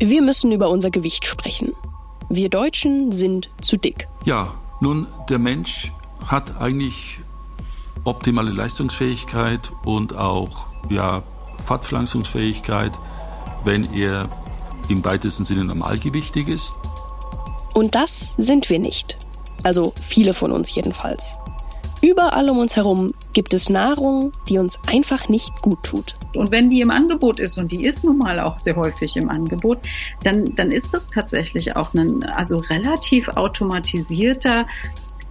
Wir müssen über unser Gewicht sprechen. Wir Deutschen sind zu dick. Ja, nun, der Mensch hat eigentlich optimale Leistungsfähigkeit und auch ja, Fortpflanzungsfähigkeit, wenn er im weitesten Sinne normalgewichtig ist. Und das sind wir nicht. Also viele von uns jedenfalls. Überall um uns herum gibt es Nahrung, die uns einfach nicht gut tut. Und wenn die im Angebot ist, und die ist nun mal auch sehr häufig im Angebot, dann, dann ist das tatsächlich auch ein also relativ automatisierter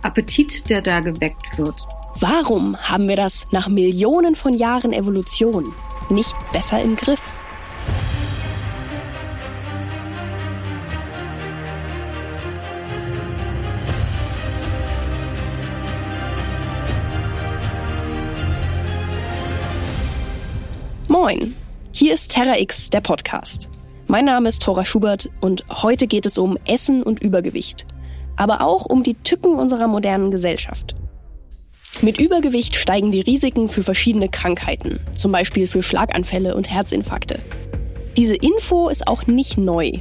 Appetit, der da geweckt wird. Warum haben wir das nach Millionen von Jahren Evolution nicht besser im Griff? Moin, hier ist Terra X, der Podcast. Mein Name ist Thora Schubert und heute geht es um Essen und Übergewicht, aber auch um die Tücken unserer modernen Gesellschaft. Mit Übergewicht steigen die Risiken für verschiedene Krankheiten, zum Beispiel für Schlaganfälle und Herzinfarkte. Diese Info ist auch nicht neu.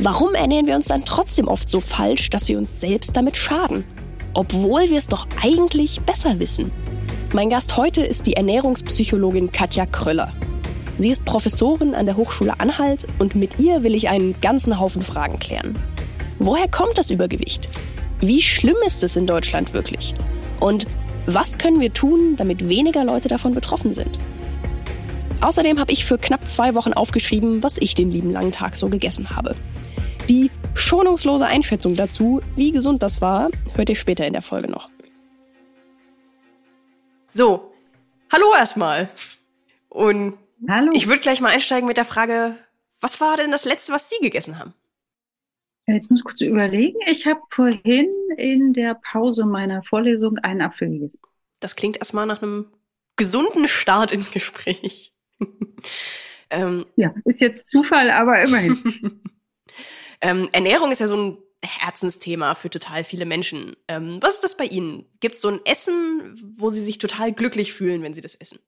Warum ernähren wir uns dann trotzdem oft so falsch, dass wir uns selbst damit schaden? Obwohl wir es doch eigentlich besser wissen. Mein Gast heute ist die Ernährungspsychologin Katja Kröller. Sie ist Professorin an der Hochschule Anhalt und mit ihr will ich einen ganzen Haufen Fragen klären. Woher kommt das Übergewicht? Wie schlimm ist es in Deutschland wirklich? Und was können wir tun, damit weniger Leute davon betroffen sind? Außerdem habe ich für knapp zwei Wochen aufgeschrieben, was ich den lieben langen Tag so gegessen habe. Die schonungslose Einschätzung dazu, wie gesund das war, hört ihr später in der Folge noch. So, hallo erstmal. Und hallo. ich würde gleich mal einsteigen mit der Frage, was war denn das letzte, was Sie gegessen haben? Jetzt muss ich kurz überlegen. Ich habe vorhin in der Pause meiner Vorlesung einen Apfel gegessen. Das klingt erstmal nach einem gesunden Start ins Gespräch. ähm, ja, ist jetzt Zufall, aber immerhin. ähm, Ernährung ist ja so ein Herzensthema für total viele Menschen. Ähm, was ist das bei Ihnen? Gibt es so ein Essen, wo Sie sich total glücklich fühlen, wenn Sie das essen?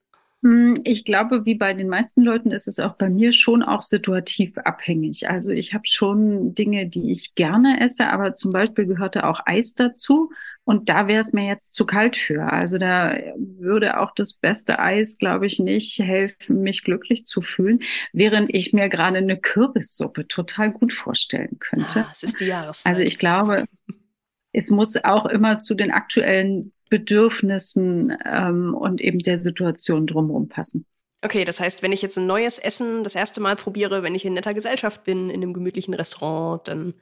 Hm, ich glaube, wie bei den meisten Leuten ist es auch bei mir schon auch situativ abhängig. Also ich habe schon Dinge, die ich gerne esse, aber zum Beispiel gehörte auch Eis dazu. Und da wäre es mir jetzt zu kalt für. Also da würde auch das beste Eis, glaube ich, nicht helfen, mich glücklich zu fühlen, während ich mir gerade eine Kürbissuppe total gut vorstellen könnte. Ah, es ist die Jahreszeit. Also ich glaube, es muss auch immer zu den aktuellen Bedürfnissen ähm, und eben der Situation drumherum passen. Okay, das heißt, wenn ich jetzt ein neues Essen das erste Mal probiere, wenn ich in netter Gesellschaft bin, in einem gemütlichen Restaurant, dann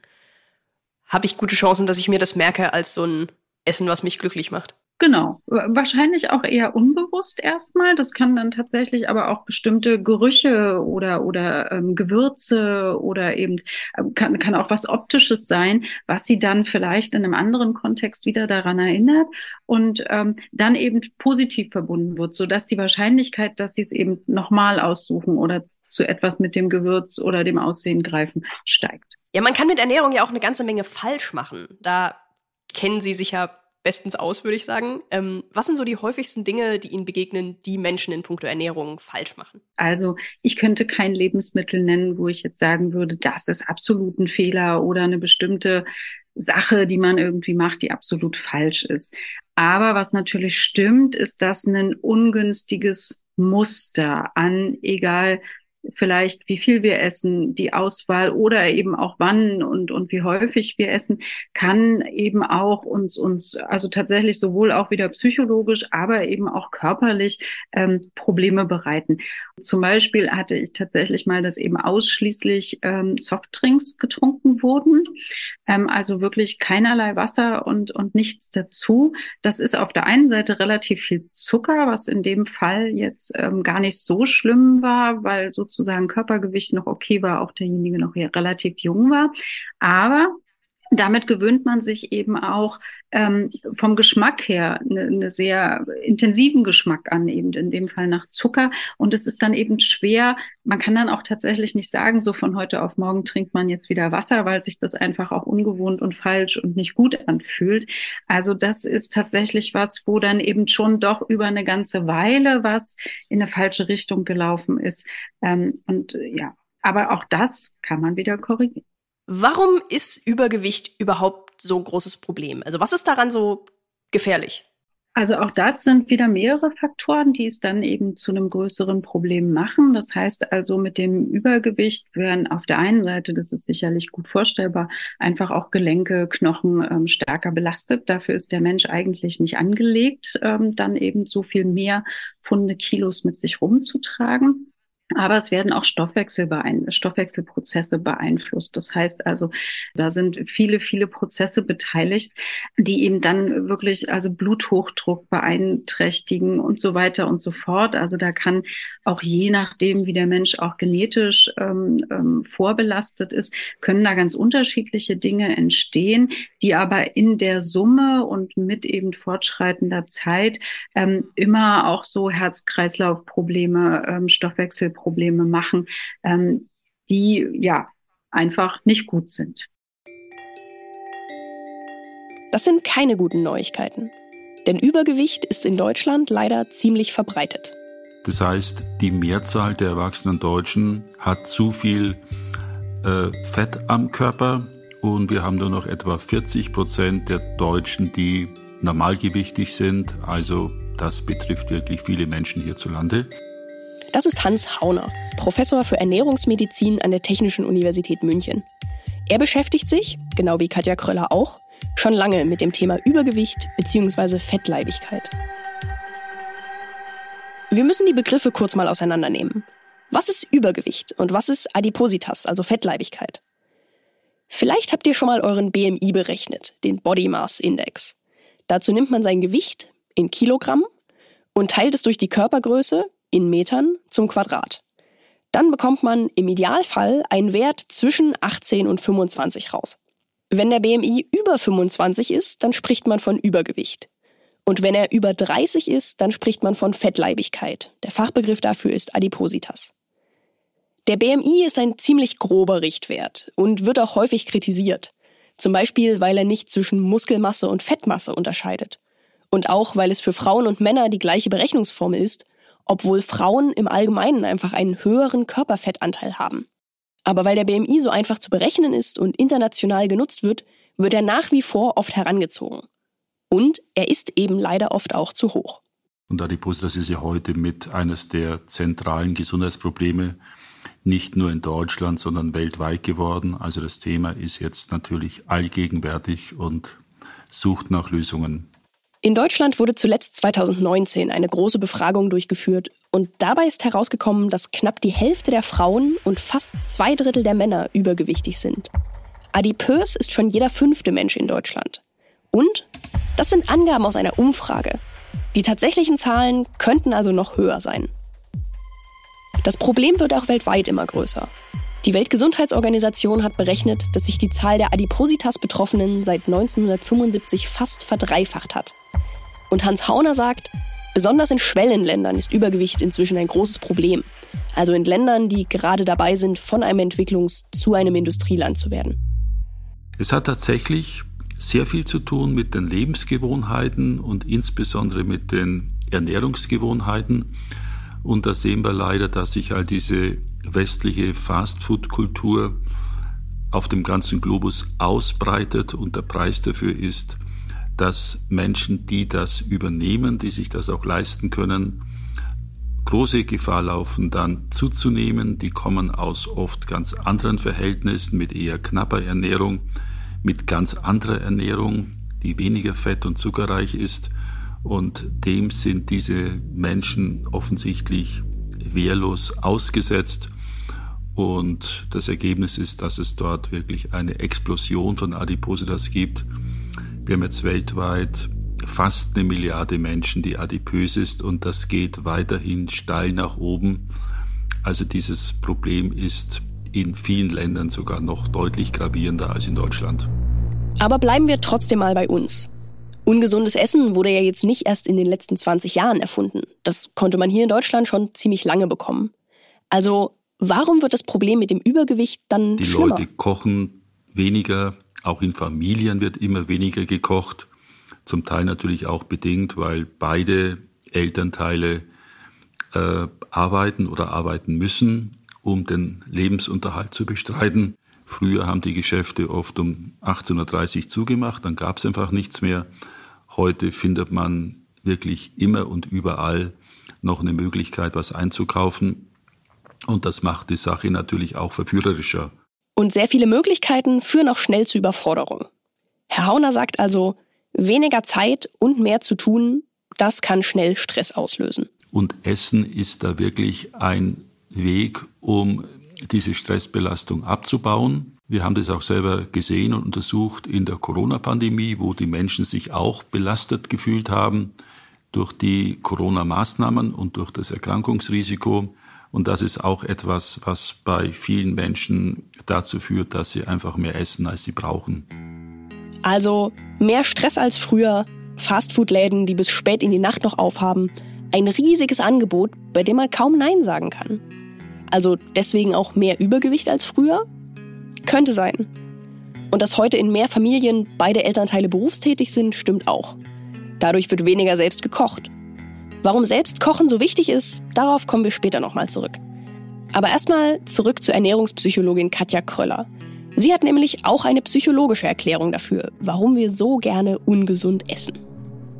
habe ich gute Chancen, dass ich mir das merke als so ein Essen, was mich glücklich macht. Genau, wahrscheinlich auch eher unbewusst erstmal. Das kann dann tatsächlich aber auch bestimmte Gerüche oder oder ähm, Gewürze oder eben ähm, kann, kann auch was Optisches sein, was sie dann vielleicht in einem anderen Kontext wieder daran erinnert und ähm, dann eben positiv verbunden wird, so dass die Wahrscheinlichkeit, dass sie es eben nochmal aussuchen oder zu etwas mit dem Gewürz oder dem Aussehen greifen, steigt. Ja, man kann mit Ernährung ja auch eine ganze Menge falsch machen. Da kennen Sie sich ja bestens aus, würde ich sagen. Ähm, was sind so die häufigsten Dinge, die Ihnen begegnen, die Menschen in puncto Ernährung falsch machen? Also ich könnte kein Lebensmittel nennen, wo ich jetzt sagen würde, das ist absolut ein Fehler oder eine bestimmte Sache, die man irgendwie macht, die absolut falsch ist. Aber was natürlich stimmt, ist, dass ein ungünstiges Muster an, egal vielleicht wie viel wir essen, die Auswahl oder eben auch wann und, und wie häufig wir essen, kann eben auch uns, uns also tatsächlich sowohl auch wieder psychologisch, aber eben auch körperlich ähm, Probleme bereiten. Zum Beispiel hatte ich tatsächlich mal, dass eben ausschließlich ähm, Softdrinks getrunken wurden, ähm, also wirklich keinerlei Wasser und, und nichts dazu. Das ist auf der einen Seite relativ viel Zucker, was in dem Fall jetzt ähm, gar nicht so schlimm war, weil so sozusagen Körpergewicht noch okay war, auch derjenige noch relativ jung war. Aber damit gewöhnt man sich eben auch ähm, vom Geschmack her eine, eine sehr intensiven Geschmack an, eben in dem Fall nach Zucker. Und es ist dann eben schwer, man kann dann auch tatsächlich nicht sagen, so von heute auf morgen trinkt man jetzt wieder Wasser, weil sich das einfach auch ungewohnt und falsch und nicht gut anfühlt. Also das ist tatsächlich was, wo dann eben schon doch über eine ganze Weile was in eine falsche Richtung gelaufen ist. Ähm, und ja, Aber auch das kann man wieder korrigieren. Warum ist Übergewicht überhaupt so ein großes Problem? Also was ist daran so gefährlich? Also auch das sind wieder mehrere Faktoren, die es dann eben zu einem größeren Problem machen. Das heißt also, mit dem Übergewicht werden auf der einen Seite, das ist sicherlich gut vorstellbar, einfach auch Gelenke, Knochen ähm, stärker belastet. Dafür ist der Mensch eigentlich nicht angelegt, ähm, dann eben so viel mehr Funde Kilos mit sich rumzutragen. Aber es werden auch Stoffwechsel Stoffwechselprozesse beeinflusst. Das heißt also, da sind viele, viele Prozesse beteiligt, die eben dann wirklich also Bluthochdruck beeinträchtigen und so weiter und so fort. Also da kann auch je nachdem, wie der Mensch auch genetisch ähm, ähm, vorbelastet ist, können da ganz unterschiedliche Dinge entstehen, die aber in der Summe und mit eben fortschreitender Zeit ähm, immer auch so Herz-Kreislauf-Probleme, ähm, Stoffwechselprobleme Probleme machen, ähm, die ja einfach nicht gut sind. Das sind keine guten Neuigkeiten. Denn Übergewicht ist in Deutschland leider ziemlich verbreitet. Das heißt, die Mehrzahl der erwachsenen Deutschen hat zu viel äh, Fett am Körper und wir haben nur noch etwa 40 Prozent der Deutschen, die normalgewichtig sind. Also das betrifft wirklich viele Menschen hierzulande. Das ist Hans Hauner, Professor für Ernährungsmedizin an der Technischen Universität München. Er beschäftigt sich, genau wie Katja Kröller auch, schon lange mit dem Thema Übergewicht bzw. Fettleibigkeit. Wir müssen die Begriffe kurz mal auseinandernehmen. Was ist Übergewicht und was ist Adipositas, also Fettleibigkeit? Vielleicht habt ihr schon mal euren BMI berechnet, den Body Mass Index. Dazu nimmt man sein Gewicht in Kilogramm und teilt es durch die Körpergröße in Metern zum Quadrat. Dann bekommt man im Idealfall einen Wert zwischen 18 und 25 raus. Wenn der BMI über 25 ist, dann spricht man von Übergewicht. Und wenn er über 30 ist, dann spricht man von Fettleibigkeit. Der Fachbegriff dafür ist Adipositas. Der BMI ist ein ziemlich grober Richtwert und wird auch häufig kritisiert. Zum Beispiel, weil er nicht zwischen Muskelmasse und Fettmasse unterscheidet. Und auch, weil es für Frauen und Männer die gleiche Berechnungsformel ist obwohl Frauen im Allgemeinen einfach einen höheren Körperfettanteil haben. Aber weil der BMI so einfach zu berechnen ist und international genutzt wird, wird er nach wie vor oft herangezogen. Und er ist eben leider oft auch zu hoch. Und Adipositas ist ja heute mit eines der zentralen Gesundheitsprobleme nicht nur in Deutschland, sondern weltweit geworden. Also das Thema ist jetzt natürlich allgegenwärtig und sucht nach Lösungen. In Deutschland wurde zuletzt 2019 eine große Befragung durchgeführt und dabei ist herausgekommen, dass knapp die Hälfte der Frauen und fast zwei Drittel der Männer übergewichtig sind. Adipös ist schon jeder fünfte Mensch in Deutschland. Und das sind Angaben aus einer Umfrage. Die tatsächlichen Zahlen könnten also noch höher sein. Das Problem wird auch weltweit immer größer. Die Weltgesundheitsorganisation hat berechnet, dass sich die Zahl der Adipositas-Betroffenen seit 1975 fast verdreifacht hat. Und Hans Hauner sagt, besonders in Schwellenländern ist Übergewicht inzwischen ein großes Problem. Also in Ländern, die gerade dabei sind, von einem Entwicklungs- zu einem Industrieland zu werden. Es hat tatsächlich sehr viel zu tun mit den Lebensgewohnheiten und insbesondere mit den Ernährungsgewohnheiten. Und da sehen wir leider, dass sich all diese westliche Fastfood-Kultur auf dem ganzen Globus ausbreitet und der Preis dafür ist, dass Menschen, die das übernehmen, die sich das auch leisten können, große Gefahr laufen, dann zuzunehmen. Die kommen aus oft ganz anderen Verhältnissen mit eher knapper Ernährung, mit ganz anderer Ernährung, die weniger fett und zuckerreich ist. Und dem sind diese Menschen offensichtlich wehrlos ausgesetzt. Und das Ergebnis ist, dass es dort wirklich eine Explosion von Adipositas gibt. Wir haben jetzt weltweit fast eine Milliarde Menschen, die adipös ist und das geht weiterhin steil nach oben. Also dieses Problem ist in vielen Ländern sogar noch deutlich gravierender als in Deutschland. Aber bleiben wir trotzdem mal bei uns. Ungesundes Essen wurde ja jetzt nicht erst in den letzten 20 Jahren erfunden. Das konnte man hier in Deutschland schon ziemlich lange bekommen. Also warum wird das Problem mit dem Übergewicht dann Die schlimmer? Leute kochen weniger, auch in Familien wird immer weniger gekocht. Zum Teil natürlich auch bedingt, weil beide Elternteile äh, arbeiten oder arbeiten müssen um den Lebensunterhalt zu bestreiten. Früher haben die Geschäfte oft um 18.30 Uhr zugemacht, dann gab es einfach nichts mehr. Heute findet man wirklich immer und überall noch eine Möglichkeit, was einzukaufen. Und das macht die Sache natürlich auch verführerischer. Und sehr viele Möglichkeiten führen auch schnell zu Überforderung. Herr Hauner sagt also, weniger Zeit und mehr zu tun, das kann schnell Stress auslösen. Und Essen ist da wirklich ein Weg, um diese Stressbelastung abzubauen. Wir haben das auch selber gesehen und untersucht in der Corona-Pandemie, wo die Menschen sich auch belastet gefühlt haben durch die Corona-Maßnahmen und durch das Erkrankungsrisiko. Und das ist auch etwas, was bei vielen Menschen dazu führt, dass sie einfach mehr essen, als sie brauchen. Also mehr Stress als früher, Fastfood-Läden, die bis spät in die Nacht noch aufhaben, ein riesiges Angebot, bei dem man kaum Nein sagen kann. Also deswegen auch mehr Übergewicht als früher? Könnte sein. Und dass heute in mehr Familien beide Elternteile berufstätig sind, stimmt auch. Dadurch wird weniger selbst gekocht. Warum selbst Kochen so wichtig ist, darauf kommen wir später nochmal zurück. Aber erstmal zurück zur Ernährungspsychologin Katja Kröller. Sie hat nämlich auch eine psychologische Erklärung dafür, warum wir so gerne ungesund essen.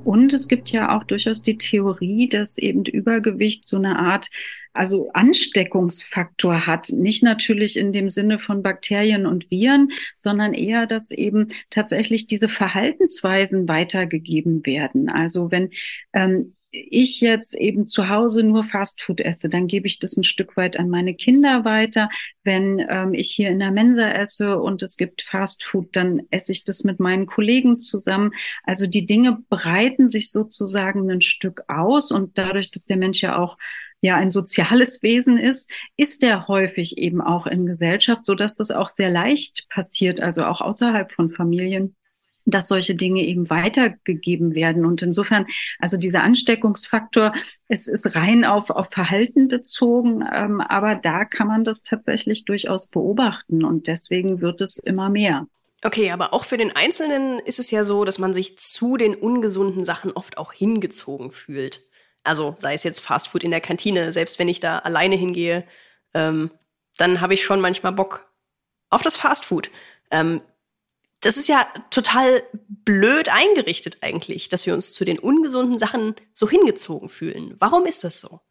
Und es gibt ja auch durchaus die Theorie, dass eben Übergewicht so eine Art also Ansteckungsfaktor hat. Nicht natürlich in dem Sinne von Bakterien und Viren, sondern eher, dass eben tatsächlich diese Verhaltensweisen weitergegeben werden. Also wenn ähm, ich jetzt eben zu Hause nur Fastfood esse, dann gebe ich das ein Stück weit an meine Kinder weiter. Wenn ähm, ich hier in der Mensa esse und es gibt Fastfood, dann esse ich das mit meinen Kollegen zusammen. Also die Dinge breiten sich sozusagen ein Stück aus und dadurch, dass der Mensch ja auch ja ein soziales Wesen ist, ist er häufig eben auch in Gesellschaft, so dass das auch sehr leicht passiert, also auch außerhalb von Familien dass solche Dinge eben weitergegeben werden. Und insofern, also dieser Ansteckungsfaktor, es ist rein auf, auf Verhalten bezogen, ähm, aber da kann man das tatsächlich durchaus beobachten und deswegen wird es immer mehr. Okay, aber auch für den Einzelnen ist es ja so, dass man sich zu den ungesunden Sachen oft auch hingezogen fühlt. Also sei es jetzt Fastfood in der Kantine, selbst wenn ich da alleine hingehe, ähm, dann habe ich schon manchmal Bock auf das Fastfood. Ähm, das ist ja total blöd eingerichtet eigentlich, dass wir uns zu den ungesunden Sachen so hingezogen fühlen. Warum ist das so?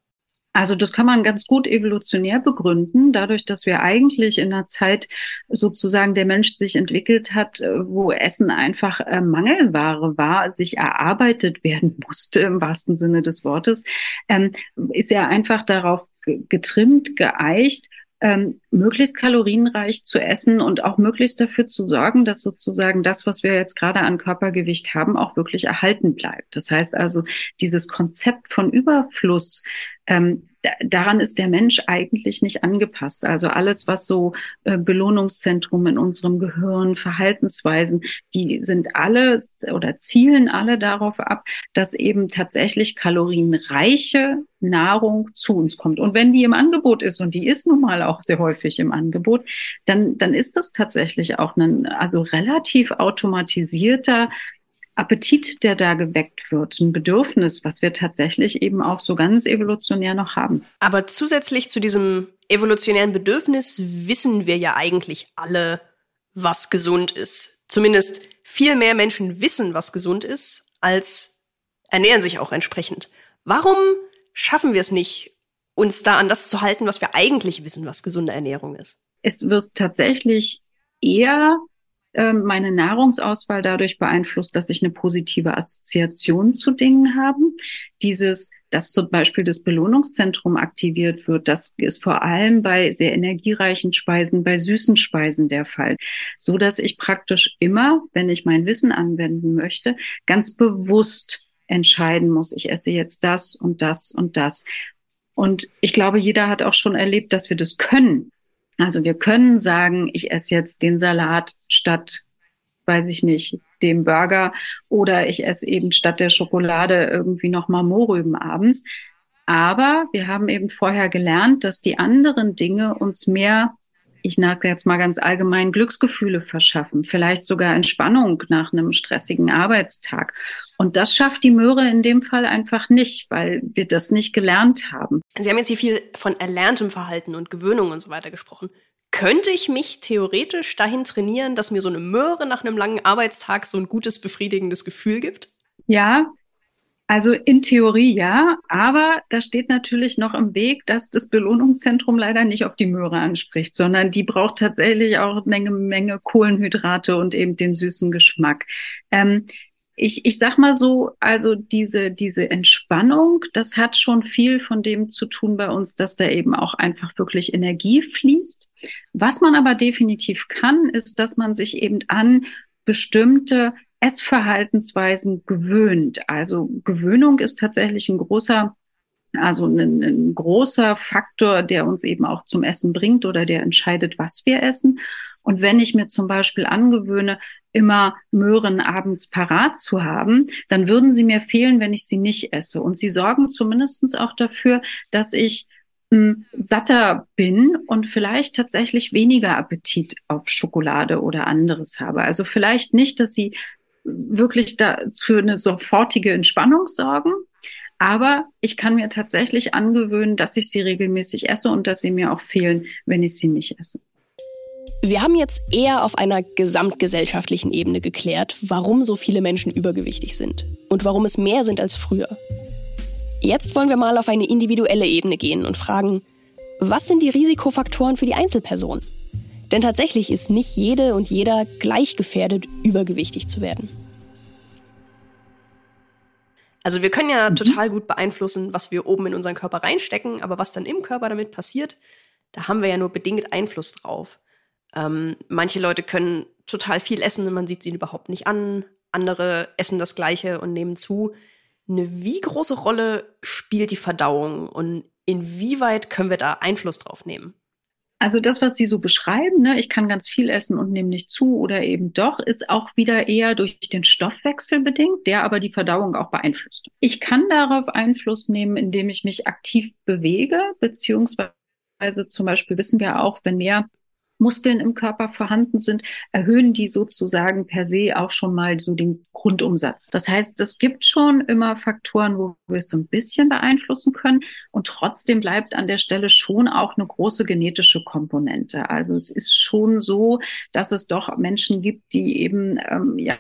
Also das kann man ganz gut evolutionär begründen, dadurch, dass wir eigentlich in einer Zeit sozusagen der Mensch sich entwickelt hat, äh, wo Essen einfach äh, Mangelware war, sich erarbeitet werden musste im wahrsten Sinne des Wortes, ähm, ist er einfach darauf getrimmt, geeicht, ähm, möglichst kalorienreich zu essen und auch möglichst dafür zu sorgen, dass sozusagen das, was wir jetzt gerade an Körpergewicht haben, auch wirklich erhalten bleibt. Das heißt also, dieses Konzept von Überfluss ähm, daran ist der Mensch eigentlich nicht angepasst. Also alles, was so äh, Belohnungszentrum in unserem Gehirn, Verhaltensweisen, die sind alle oder zielen alle darauf ab, dass eben tatsächlich kalorienreiche Nahrung zu uns kommt. Und wenn die im Angebot ist, und die ist nun mal auch sehr häufig im Angebot, dann, dann ist das tatsächlich auch ein also relativ automatisierter Appetit, der da geweckt wird, ein Bedürfnis, was wir tatsächlich eben auch so ganz evolutionär noch haben. Aber zusätzlich zu diesem evolutionären Bedürfnis wissen wir ja eigentlich alle, was gesund ist. Zumindest viel mehr Menschen wissen, was gesund ist, als ernähren sich auch entsprechend. Warum schaffen wir es nicht, uns da an das zu halten, was wir eigentlich wissen, was gesunde Ernährung ist? Es wird tatsächlich eher meine Nahrungsauswahl dadurch beeinflusst, dass ich eine positive Assoziation zu Dingen habe. Dieses, dass zum Beispiel das Belohnungszentrum aktiviert wird, das ist vor allem bei sehr energiereichen Speisen, bei süßen Speisen der Fall. So dass ich praktisch immer, wenn ich mein Wissen anwenden möchte, ganz bewusst entscheiden muss, ich esse jetzt das und das und das. Und ich glaube, jeder hat auch schon erlebt, dass wir das können. Also wir können sagen, ich esse jetzt den Salat statt, weiß ich nicht, dem Burger oder ich esse eben statt der Schokolade irgendwie nochmal Mohrrüben abends. Aber wir haben eben vorher gelernt, dass die anderen Dinge uns mehr ich sage jetzt mal ganz allgemein, Glücksgefühle verschaffen, vielleicht sogar Entspannung nach einem stressigen Arbeitstag. Und das schafft die Möhre in dem Fall einfach nicht, weil wir das nicht gelernt haben. Sie haben jetzt hier viel von erlerntem Verhalten und Gewöhnung und so weiter gesprochen. Könnte ich mich theoretisch dahin trainieren, dass mir so eine Möhre nach einem langen Arbeitstag so ein gutes, befriedigendes Gefühl gibt? Ja, also in Theorie ja, aber da steht natürlich noch im Weg, dass das Belohnungszentrum leider nicht auf die Möhre anspricht, sondern die braucht tatsächlich auch eine Menge Kohlenhydrate und eben den süßen Geschmack. Ähm, ich, ich sag mal so, also diese, diese Entspannung, das hat schon viel von dem zu tun bei uns, dass da eben auch einfach wirklich Energie fließt. Was man aber definitiv kann, ist, dass man sich eben an bestimmte Essverhaltensweisen gewöhnt. Also Gewöhnung ist tatsächlich ein großer also ein, ein, großer Faktor, der uns eben auch zum Essen bringt oder der entscheidet, was wir essen. Und wenn ich mir zum Beispiel angewöhne, immer Möhren abends parat zu haben, dann würden sie mir fehlen, wenn ich sie nicht esse. Und sie sorgen zumindestens auch dafür, dass ich hm, satter bin und vielleicht tatsächlich weniger Appetit auf Schokolade oder anderes habe. Also vielleicht nicht, dass sie wirklich für eine sofortige Entspannung sorgen. Aber ich kann mir tatsächlich angewöhnen, dass ich sie regelmäßig esse und dass sie mir auch fehlen, wenn ich sie nicht esse. Wir haben jetzt eher auf einer gesamtgesellschaftlichen Ebene geklärt, warum so viele Menschen übergewichtig sind und warum es mehr sind als früher. Jetzt wollen wir mal auf eine individuelle Ebene gehen und fragen, was sind die Risikofaktoren für die Einzelperson? Denn tatsächlich ist nicht jede und jeder gleich gefährdet, übergewichtig zu werden. Also wir können ja mhm. total gut beeinflussen, was wir oben in unseren Körper reinstecken, aber was dann im Körper damit passiert, da haben wir ja nur bedingt Einfluss drauf. Ähm, manche Leute können total viel essen und man sieht sie überhaupt nicht an. Andere essen das Gleiche und nehmen zu. Eine wie große Rolle spielt die Verdauung und inwieweit können wir da Einfluss drauf nehmen? Also das, was Sie so beschreiben, ne, ich kann ganz viel essen und nehme nicht zu oder eben doch, ist auch wieder eher durch den Stoffwechsel bedingt, der aber die Verdauung auch beeinflusst. Ich kann darauf Einfluss nehmen, indem ich mich aktiv bewege, beziehungsweise zum Beispiel wissen wir auch, wenn mehr Muskeln im Körper vorhanden sind, erhöhen die sozusagen per se auch schon mal so den Grundumsatz. Das heißt, es gibt schon immer Faktoren, wo wir es so ein bisschen beeinflussen können und trotzdem bleibt an der Stelle schon auch eine große genetische Komponente. Also es ist schon so, dass es doch Menschen gibt, die eben ähm, ja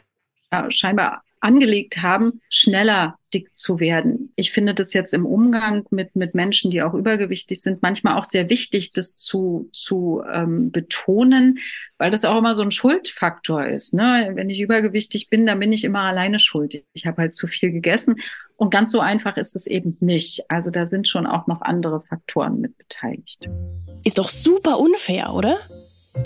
scheinbar angelegt haben, schneller dick zu werden. Ich finde das jetzt im Umgang mit, mit Menschen, die auch übergewichtig sind, manchmal auch sehr wichtig, das zu, zu ähm, betonen, weil das auch immer so ein Schuldfaktor ist. Ne? Wenn ich übergewichtig bin, dann bin ich immer alleine schuld. Ich habe halt zu viel gegessen. Und ganz so einfach ist es eben nicht. Also da sind schon auch noch andere Faktoren mit beteiligt. Ist doch super unfair, oder?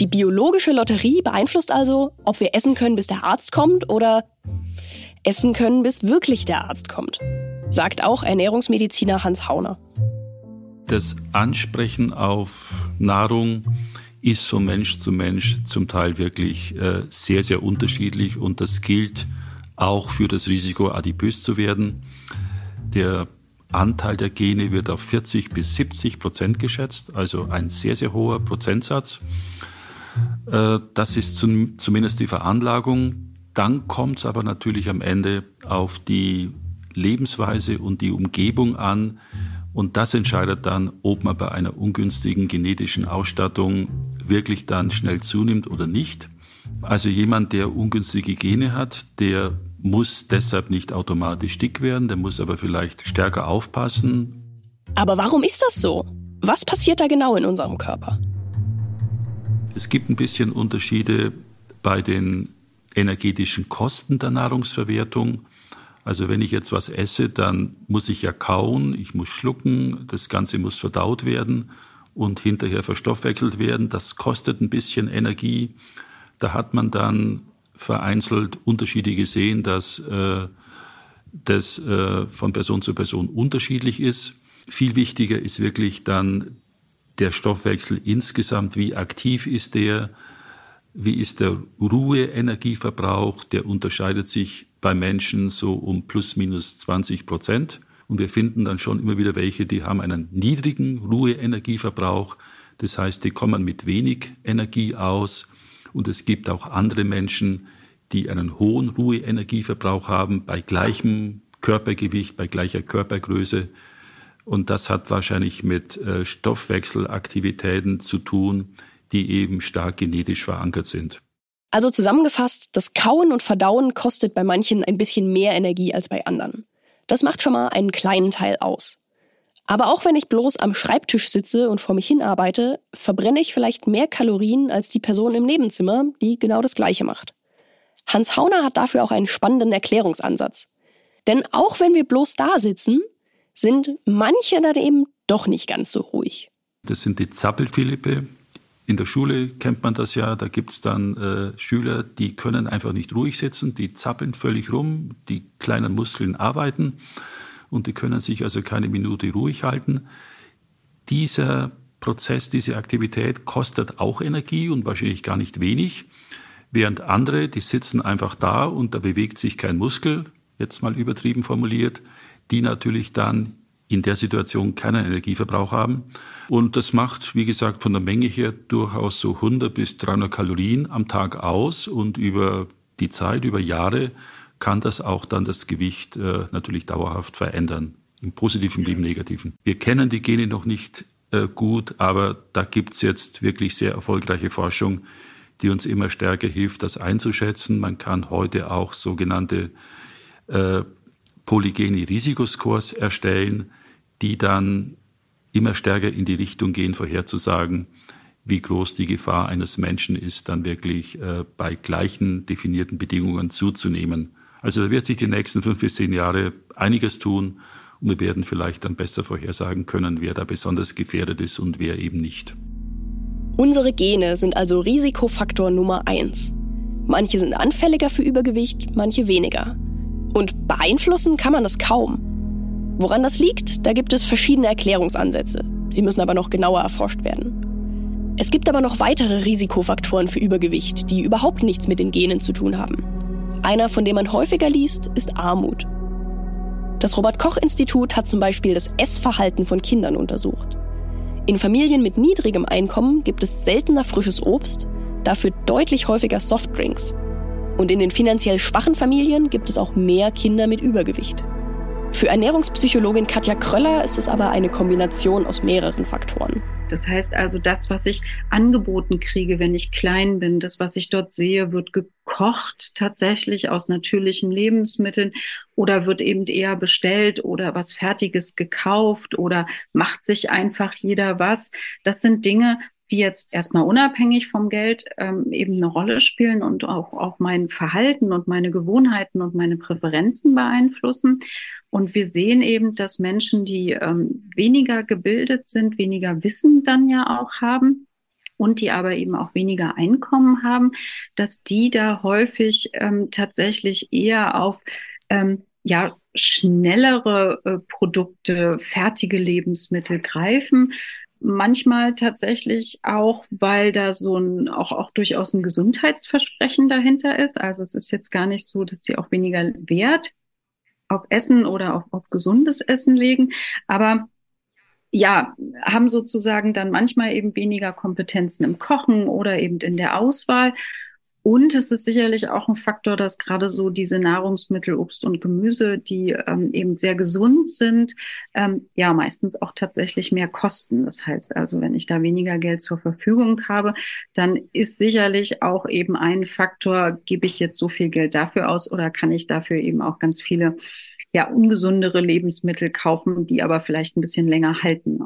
Die biologische Lotterie beeinflusst also, ob wir essen können, bis der Arzt kommt oder essen können, bis wirklich der Arzt kommt, sagt auch Ernährungsmediziner Hans Hauner. Das Ansprechen auf Nahrung ist von Mensch zu Mensch zum Teil wirklich äh, sehr, sehr unterschiedlich und das gilt auch für das Risiko, adipös zu werden. Der Anteil der Gene wird auf 40 bis 70 Prozent geschätzt, also ein sehr, sehr hoher Prozentsatz. Äh, das ist zumindest die Veranlagung. Dann kommt es aber natürlich am Ende auf die Lebensweise und die Umgebung an. Und das entscheidet dann, ob man bei einer ungünstigen genetischen Ausstattung wirklich dann schnell zunimmt oder nicht. Also jemand, der ungünstige Gene hat, der muss deshalb nicht automatisch dick werden, der muss aber vielleicht stärker aufpassen. Aber warum ist das so? Was passiert da genau in unserem Körper? Es gibt ein bisschen Unterschiede bei den energetischen Kosten der Nahrungsverwertung. Also wenn ich jetzt was esse, dann muss ich ja kauen, ich muss schlucken, das Ganze muss verdaut werden und hinterher verstoffwechselt werden. Das kostet ein bisschen Energie. Da hat man dann vereinzelt Unterschiede gesehen, dass äh, das äh, von Person zu Person unterschiedlich ist. Viel wichtiger ist wirklich dann der Stoffwechsel insgesamt, wie aktiv ist der, wie ist der Ruheenergieverbrauch? Der unterscheidet sich bei Menschen so um plus minus 20 Prozent. Und wir finden dann schon immer wieder welche, die haben einen niedrigen Ruheenergieverbrauch. Das heißt, die kommen mit wenig Energie aus. Und es gibt auch andere Menschen, die einen hohen Ruheenergieverbrauch haben bei gleichem Körpergewicht, bei gleicher Körpergröße. Und das hat wahrscheinlich mit äh, Stoffwechselaktivitäten zu tun, die eben stark genetisch verankert sind. Also zusammengefasst, das Kauen und Verdauen kostet bei manchen ein bisschen mehr Energie als bei anderen. Das macht schon mal einen kleinen Teil aus. Aber auch wenn ich bloß am Schreibtisch sitze und vor mich hin arbeite, verbrenne ich vielleicht mehr Kalorien als die Person im Nebenzimmer, die genau das Gleiche macht. Hans Hauner hat dafür auch einen spannenden Erklärungsansatz. Denn auch wenn wir bloß da sitzen, sind manche dann eben doch nicht ganz so ruhig. Das sind die Zappelphilippe. In der Schule kennt man das ja, da gibt es dann äh, Schüler, die können einfach nicht ruhig sitzen, die zappeln völlig rum, die kleinen Muskeln arbeiten und die können sich also keine Minute ruhig halten. Dieser Prozess, diese Aktivität kostet auch Energie und wahrscheinlich gar nicht wenig, während andere, die sitzen einfach da und da bewegt sich kein Muskel, jetzt mal übertrieben formuliert, die natürlich dann in der Situation keinen Energieverbrauch haben. Und das macht, wie gesagt, von der Menge her durchaus so 100 bis 300 Kalorien am Tag aus und über die Zeit, über Jahre kann das auch dann das Gewicht äh, natürlich dauerhaft verändern, im positiven wie im negativen. Wir kennen die Gene noch nicht äh, gut, aber da gibt's jetzt wirklich sehr erfolgreiche Forschung, die uns immer stärker hilft, das einzuschätzen. Man kann heute auch sogenannte äh, polygene Risikoscores erstellen, die dann immer stärker in die Richtung gehen, vorherzusagen, wie groß die Gefahr eines Menschen ist, dann wirklich äh, bei gleichen definierten Bedingungen zuzunehmen. Also da wird sich die nächsten fünf bis zehn Jahre einiges tun und wir werden vielleicht dann besser vorhersagen können, wer da besonders gefährdet ist und wer eben nicht. Unsere Gene sind also Risikofaktor Nummer eins. Manche sind anfälliger für Übergewicht, manche weniger. Und beeinflussen kann man das kaum. Woran das liegt, da gibt es verschiedene Erklärungsansätze. Sie müssen aber noch genauer erforscht werden. Es gibt aber noch weitere Risikofaktoren für Übergewicht, die überhaupt nichts mit den Genen zu tun haben. Einer, von dem man häufiger liest, ist Armut. Das Robert Koch Institut hat zum Beispiel das Essverhalten von Kindern untersucht. In Familien mit niedrigem Einkommen gibt es seltener frisches Obst, dafür deutlich häufiger Softdrinks und in den finanziell schwachen Familien gibt es auch mehr Kinder mit Übergewicht. Für Ernährungspsychologin Katja Kröller ist es aber eine Kombination aus mehreren Faktoren. Das heißt also, das, was ich angeboten kriege, wenn ich klein bin, das, was ich dort sehe, wird gekocht tatsächlich aus natürlichen Lebensmitteln oder wird eben eher bestellt oder was Fertiges gekauft oder macht sich einfach jeder was. Das sind Dinge, die jetzt erstmal unabhängig vom Geld ähm, eben eine Rolle spielen und auch, auch mein Verhalten und meine Gewohnheiten und meine Präferenzen beeinflussen. Und wir sehen eben, dass Menschen, die ähm, weniger gebildet sind, weniger Wissen dann ja auch haben, und die aber eben auch weniger Einkommen haben, dass die da häufig ähm, tatsächlich eher auf ähm, ja schnellere äh, Produkte, fertige Lebensmittel greifen, manchmal tatsächlich auch, weil da so ein auch, auch durchaus ein Gesundheitsversprechen dahinter ist. Also es ist jetzt gar nicht so, dass sie auch weniger Wert auf Essen oder auch auf gesundes Essen legen. Aber ja, haben sozusagen dann manchmal eben weniger Kompetenzen im Kochen oder eben in der Auswahl und es ist sicherlich auch ein Faktor, dass gerade so diese Nahrungsmittel, Obst und Gemüse, die ähm, eben sehr gesund sind, ähm, ja meistens auch tatsächlich mehr kosten. Das heißt also, wenn ich da weniger Geld zur Verfügung habe, dann ist sicherlich auch eben ein Faktor, gebe ich jetzt so viel Geld dafür aus oder kann ich dafür eben auch ganz viele ja ungesundere Lebensmittel kaufen, die aber vielleicht ein bisschen länger halten.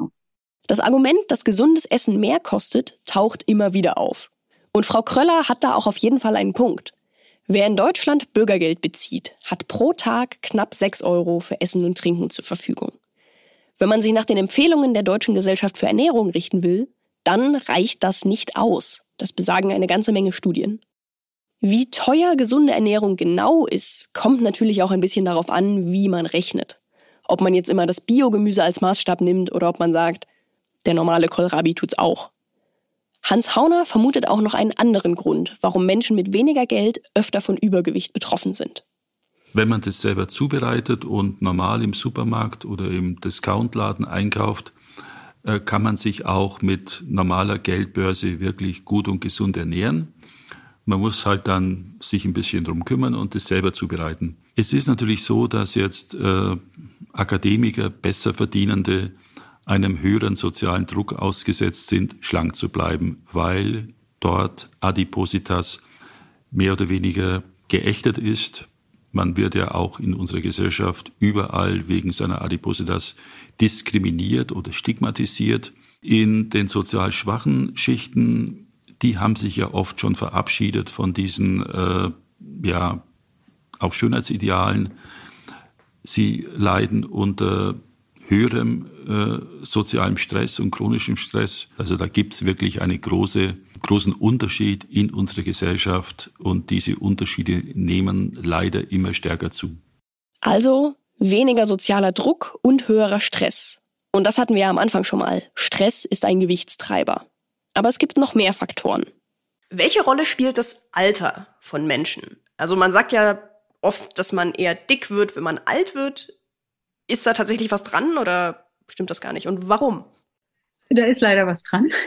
Das Argument, dass gesundes Essen mehr kostet, taucht immer wieder auf. Und Frau Kröller hat da auch auf jeden Fall einen Punkt. Wer in Deutschland Bürgergeld bezieht, hat pro Tag knapp 6 Euro für Essen und Trinken zur Verfügung. Wenn man sich nach den Empfehlungen der Deutschen Gesellschaft für Ernährung richten will, dann reicht das nicht aus. Das besagen eine ganze Menge Studien. Wie teuer gesunde Ernährung genau ist, kommt natürlich auch ein bisschen darauf an, wie man rechnet. Ob man jetzt immer das Biogemüse als Maßstab nimmt oder ob man sagt, der normale Kohlrabi tut's auch. Hans Hauner vermutet auch noch einen anderen Grund, warum Menschen mit weniger Geld öfter von Übergewicht betroffen sind. Wenn man das selber zubereitet und normal im Supermarkt oder im Discountladen einkauft, äh, kann man sich auch mit normaler Geldbörse wirklich gut und gesund ernähren. Man muss halt dann sich ein bisschen drum kümmern und es selber zubereiten. Es ist natürlich so, dass jetzt äh, Akademiker, besser verdienende, einem höheren sozialen Druck ausgesetzt sind, schlank zu bleiben, weil dort Adipositas mehr oder weniger geächtet ist. Man wird ja auch in unserer Gesellschaft überall wegen seiner Adipositas diskriminiert oder stigmatisiert. In den sozial schwachen Schichten, die haben sich ja oft schon verabschiedet von diesen, äh, ja, auch Schönheitsidealen. Sie leiden unter höherem äh, sozialem Stress und chronischem Stress. Also da gibt es wirklich einen große, großen Unterschied in unserer Gesellschaft und diese Unterschiede nehmen leider immer stärker zu. Also weniger sozialer Druck und höherer Stress. Und das hatten wir ja am Anfang schon mal. Stress ist ein Gewichtstreiber. Aber es gibt noch mehr Faktoren. Welche Rolle spielt das Alter von Menschen? Also man sagt ja oft, dass man eher dick wird, wenn man alt wird. Ist da tatsächlich was dran oder stimmt das gar nicht? Und warum? Da ist leider was dran.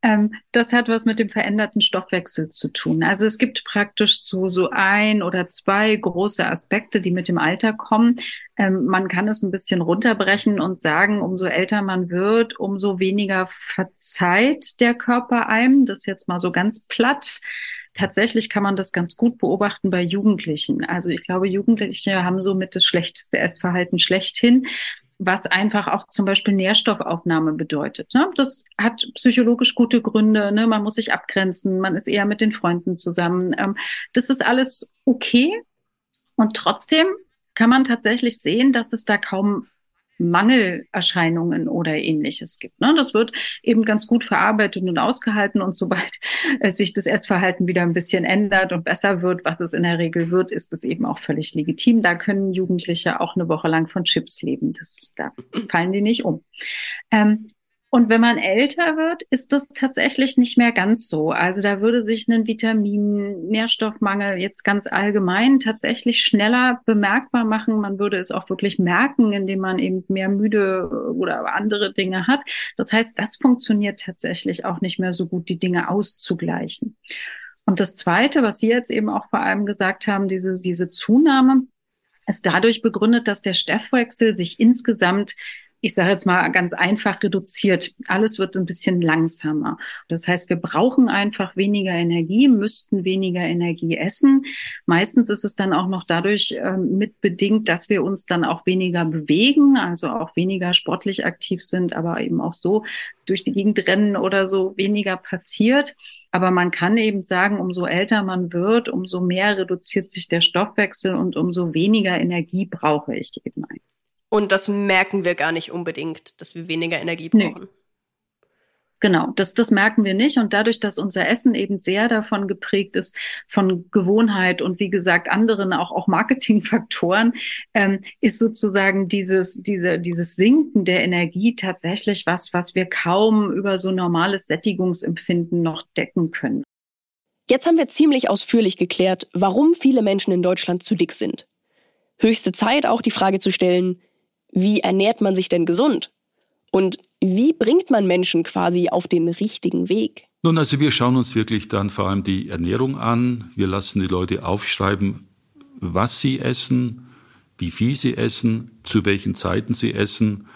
Ähm, das hat was mit dem veränderten Stoffwechsel zu tun. Also es gibt praktisch so, so ein oder zwei große Aspekte, die mit dem Alter kommen. Ähm, man kann es ein bisschen runterbrechen und sagen, umso älter man wird, umso weniger verzeiht der Körper einem. Das jetzt mal so ganz platt tatsächlich kann man das ganz gut beobachten bei Jugendlichen. Also ich glaube, Jugendliche haben somit das schlechteste Essverhalten schlechthin was einfach auch zum Beispiel Nährstoffaufnahme bedeutet. Ne? Das hat psychologisch gute Gründe. Ne? Man muss sich abgrenzen, man ist eher mit den Freunden zusammen. Ähm, das ist alles okay. Und trotzdem kann man tatsächlich sehen, dass es da kaum Mangelerscheinungen oder ähnliches gibt. Ne? Das wird eben ganz gut verarbeitet und ausgehalten und sobald äh, sich das Essverhalten wieder ein bisschen ändert und besser wird, was es in der Regel wird, ist es eben auch völlig legitim. Da können Jugendliche auch eine Woche lang von Chips leben. Das, da fallen die nicht um. Ähm, und wenn man älter wird, ist das tatsächlich nicht mehr ganz so. Also da würde sich ein Vitamin-Nährstoffmangel jetzt ganz allgemein tatsächlich schneller bemerkbar machen. Man würde es auch wirklich merken, indem man eben mehr müde oder andere Dinge hat. Das heißt, das funktioniert tatsächlich auch nicht mehr so gut, die Dinge auszugleichen. Und das Zweite, was Sie jetzt eben auch vor allem gesagt haben, diese, diese Zunahme, ist dadurch begründet, dass der Stoffwechsel sich insgesamt ich sage jetzt mal ganz einfach reduziert. Alles wird ein bisschen langsamer. Das heißt, wir brauchen einfach weniger Energie, müssten weniger Energie essen. Meistens ist es dann auch noch dadurch äh, mitbedingt, dass wir uns dann auch weniger bewegen, also auch weniger sportlich aktiv sind, aber eben auch so durch die Gegend rennen oder so weniger passiert. Aber man kann eben sagen, umso älter man wird, umso mehr reduziert sich der Stoffwechsel und umso weniger Energie brauche ich eben eigentlich. Und das merken wir gar nicht unbedingt, dass wir weniger Energie brauchen. Nee. Genau, das, das merken wir nicht. Und dadurch, dass unser Essen eben sehr davon geprägt ist, von Gewohnheit und wie gesagt anderen auch, auch Marketingfaktoren, ähm, ist sozusagen dieses, diese, dieses Sinken der Energie tatsächlich was, was wir kaum über so normales Sättigungsempfinden noch decken können. Jetzt haben wir ziemlich ausführlich geklärt, warum viele Menschen in Deutschland zu dick sind. Höchste Zeit auch die Frage zu stellen, wie ernährt man sich denn gesund? Und wie bringt man Menschen quasi auf den richtigen Weg? Nun, also wir schauen uns wirklich dann vor allem die Ernährung an. Wir lassen die Leute aufschreiben, was sie essen, wie viel sie essen, zu welchen Zeiten sie essen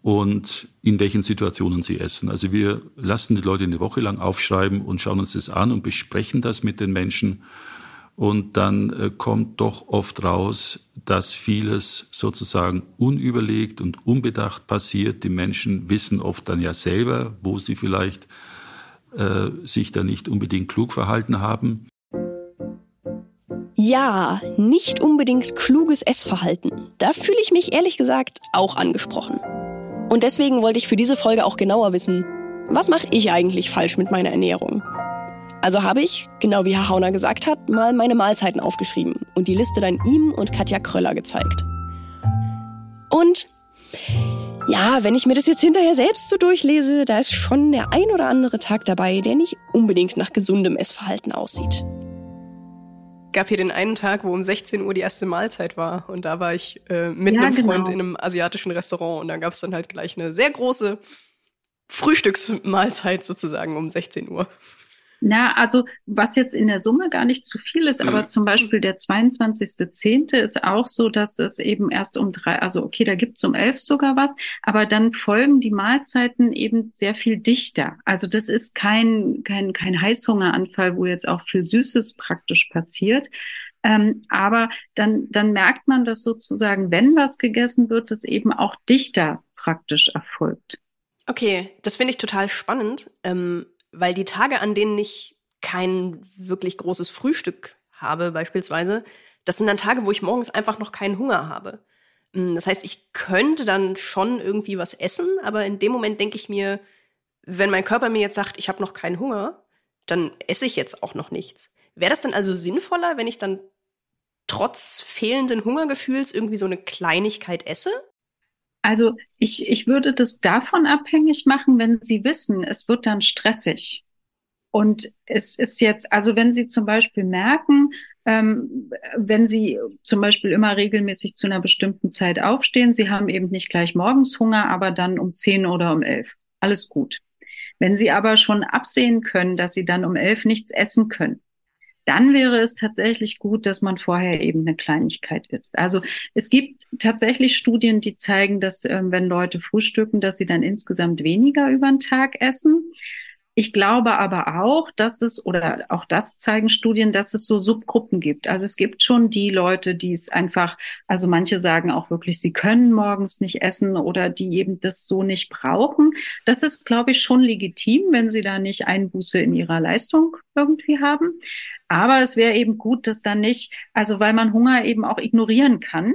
und in welchen Situationen sie essen. Also wir lassen die Leute eine Woche lang aufschreiben und schauen uns das an und besprechen das mit den Menschen. Und dann äh, kommt doch oft raus, dass vieles sozusagen unüberlegt und unbedacht passiert. Die Menschen wissen oft dann ja selber, wo sie vielleicht äh, sich da nicht unbedingt klug verhalten haben. Ja, nicht unbedingt kluges Essverhalten. Da fühle ich mich ehrlich gesagt auch angesprochen. Und deswegen wollte ich für diese Folge auch genauer wissen, was mache ich eigentlich falsch mit meiner Ernährung? Also habe ich, genau wie Herr Hauner gesagt hat, mal meine Mahlzeiten aufgeschrieben und die Liste dann ihm und Katja Kröller gezeigt. Und ja, wenn ich mir das jetzt hinterher selbst so durchlese, da ist schon der ein oder andere Tag dabei, der nicht unbedingt nach gesundem Essverhalten aussieht. gab hier den einen Tag, wo um 16 Uhr die erste Mahlzeit war und da war ich äh, mit ja, einem Freund genau. in einem asiatischen Restaurant und da gab es dann halt gleich eine sehr große Frühstücksmahlzeit sozusagen um 16 Uhr. Na, also was jetzt in der Summe gar nicht zu viel ist, aber zum Beispiel der 22.10. ist auch so, dass es eben erst um drei, also okay, da gibt's um elf sogar was, aber dann folgen die Mahlzeiten eben sehr viel dichter. Also das ist kein, kein, kein Heißhungeranfall, wo jetzt auch viel Süßes praktisch passiert. Ähm, aber dann, dann merkt man, dass sozusagen, wenn was gegessen wird, das eben auch dichter praktisch erfolgt. Okay, das finde ich total spannend. Ähm weil die Tage, an denen ich kein wirklich großes Frühstück habe, beispielsweise, das sind dann Tage, wo ich morgens einfach noch keinen Hunger habe. Hm, das heißt, ich könnte dann schon irgendwie was essen, aber in dem Moment denke ich mir, wenn mein Körper mir jetzt sagt, ich habe noch keinen Hunger, dann esse ich jetzt auch noch nichts. Wäre das dann also sinnvoller, wenn ich dann trotz fehlenden Hungergefühls irgendwie so eine Kleinigkeit esse? Also ich, ich würde das davon abhängig machen, wenn Sie wissen, es wird dann stressig. Und es ist jetzt, also wenn Sie zum Beispiel merken, ähm, wenn Sie zum Beispiel immer regelmäßig zu einer bestimmten Zeit aufstehen, Sie haben eben nicht gleich morgens Hunger, aber dann um zehn oder um elf. Alles gut. Wenn Sie aber schon absehen können, dass Sie dann um elf nichts essen können, dann wäre es tatsächlich gut, dass man vorher eben eine Kleinigkeit isst. Also es gibt tatsächlich Studien, die zeigen, dass äh, wenn Leute frühstücken, dass sie dann insgesamt weniger über den Tag essen. Ich glaube aber auch, dass es, oder auch das zeigen Studien, dass es so Subgruppen gibt. Also es gibt schon die Leute, die es einfach, also manche sagen auch wirklich, sie können morgens nicht essen oder die eben das so nicht brauchen. Das ist, glaube ich, schon legitim, wenn sie da nicht Einbuße in ihrer Leistung irgendwie haben. Aber es wäre eben gut, dass dann nicht, also weil man Hunger eben auch ignorieren kann,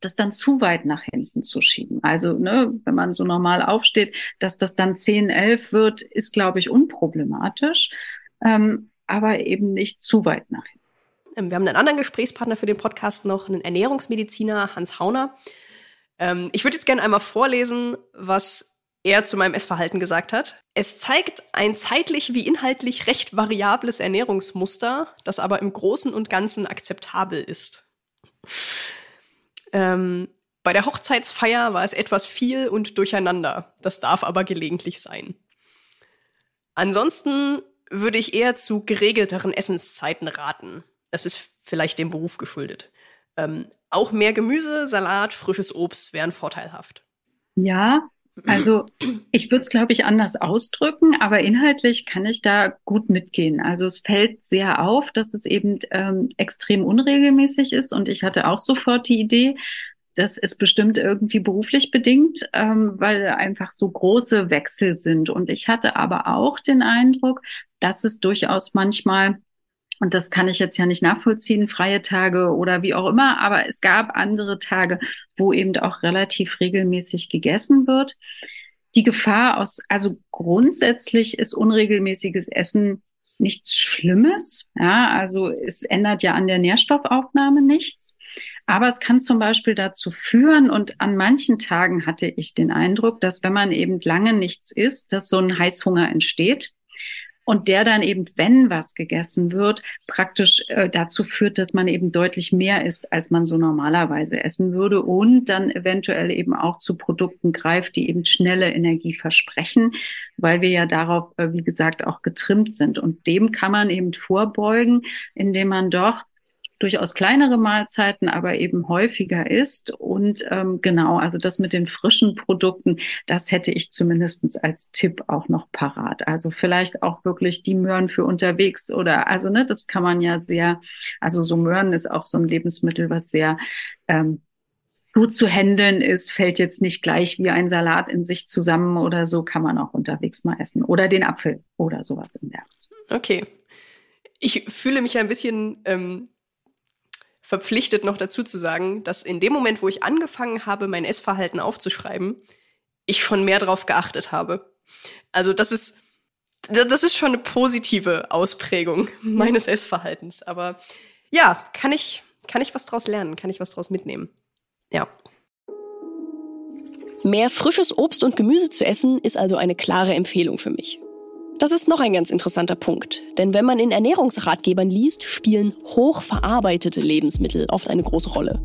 das dann zu weit nach hinten zu schieben. Also, ne, wenn man so normal aufsteht, dass das dann 10, 11 wird, ist, glaube ich, unproblematisch, ähm, aber eben nicht zu weit nach hinten. Ähm, wir haben einen anderen Gesprächspartner für den Podcast noch, einen Ernährungsmediziner, Hans Hauner. Ähm, ich würde jetzt gerne einmal vorlesen, was er zu meinem Essverhalten gesagt hat. Es zeigt ein zeitlich wie inhaltlich recht variables Ernährungsmuster, das aber im Großen und Ganzen akzeptabel ist. Ähm, bei der Hochzeitsfeier war es etwas viel und durcheinander. Das darf aber gelegentlich sein. Ansonsten würde ich eher zu geregelteren Essenszeiten raten. Das ist vielleicht dem Beruf geschuldet. Ähm, auch mehr Gemüse, Salat, frisches Obst wären vorteilhaft. Ja, also ich würde es, glaube ich, anders ausdrücken, aber inhaltlich kann ich da gut mitgehen. Also es fällt sehr auf, dass es eben ähm, extrem unregelmäßig ist und ich hatte auch sofort die Idee, das ist bestimmt irgendwie beruflich bedingt, ähm, weil einfach so große Wechsel sind. Und ich hatte aber auch den Eindruck, dass es durchaus manchmal und das kann ich jetzt ja nicht nachvollziehen, freie Tage oder wie auch immer. Aber es gab andere Tage, wo eben auch relativ regelmäßig gegessen wird. Die Gefahr aus, also grundsätzlich ist unregelmäßiges Essen nichts Schlimmes. Ja, also es ändert ja an der Nährstoffaufnahme nichts. Aber es kann zum Beispiel dazu führen, und an manchen Tagen hatte ich den Eindruck, dass wenn man eben lange nichts isst, dass so ein Heißhunger entsteht und der dann eben, wenn was gegessen wird, praktisch äh, dazu führt, dass man eben deutlich mehr isst, als man so normalerweise essen würde und dann eventuell eben auch zu Produkten greift, die eben schnelle Energie versprechen, weil wir ja darauf, äh, wie gesagt, auch getrimmt sind. Und dem kann man eben vorbeugen, indem man doch durchaus kleinere Mahlzeiten, aber eben häufiger isst. Und ähm, genau, also das mit den frischen Produkten, das hätte ich zumindestens als Tipp auch noch parat. Also vielleicht auch wirklich die Möhren für unterwegs oder also ne, das kann man ja sehr, also so Möhren ist auch so ein Lebensmittel, was sehr ähm, gut zu handeln ist, fällt jetzt nicht gleich wie ein Salat in sich zusammen oder so, kann man auch unterwegs mal essen. Oder den Apfel oder sowas in der. Okay. Ich fühle mich ein bisschen ähm, verpflichtet noch dazu zu sagen, dass in dem Moment, wo ich angefangen habe, mein Essverhalten aufzuschreiben, ich schon mehr drauf geachtet habe. Also das ist, das ist schon eine positive Ausprägung meines Essverhaltens. Aber ja, kann ich, kann ich was draus lernen? Kann ich was draus mitnehmen? Ja. Mehr frisches Obst und Gemüse zu essen ist also eine klare Empfehlung für mich. Das ist noch ein ganz interessanter Punkt. Denn wenn man in Ernährungsratgebern liest, spielen hochverarbeitete Lebensmittel oft eine große Rolle.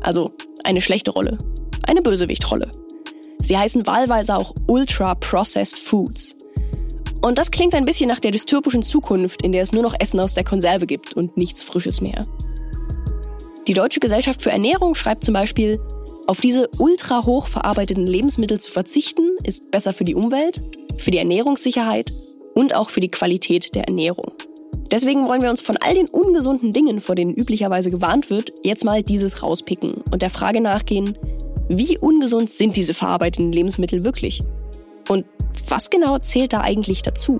Also eine schlechte Rolle. Eine Bösewichtrolle. Sie heißen wahlweise auch Ultra-Processed Foods. Und das klingt ein bisschen nach der dystopischen Zukunft, in der es nur noch Essen aus der Konserve gibt und nichts Frisches mehr. Die Deutsche Gesellschaft für Ernährung schreibt zum Beispiel, auf diese ultra hoch verarbeiteten Lebensmittel zu verzichten, ist besser für die Umwelt, für die Ernährungssicherheit und auch für die Qualität der Ernährung. Deswegen wollen wir uns von all den ungesunden Dingen, vor denen üblicherweise gewarnt wird, jetzt mal dieses rauspicken und der Frage nachgehen, wie ungesund sind diese verarbeiteten Lebensmittel wirklich? Und was genau zählt da eigentlich dazu?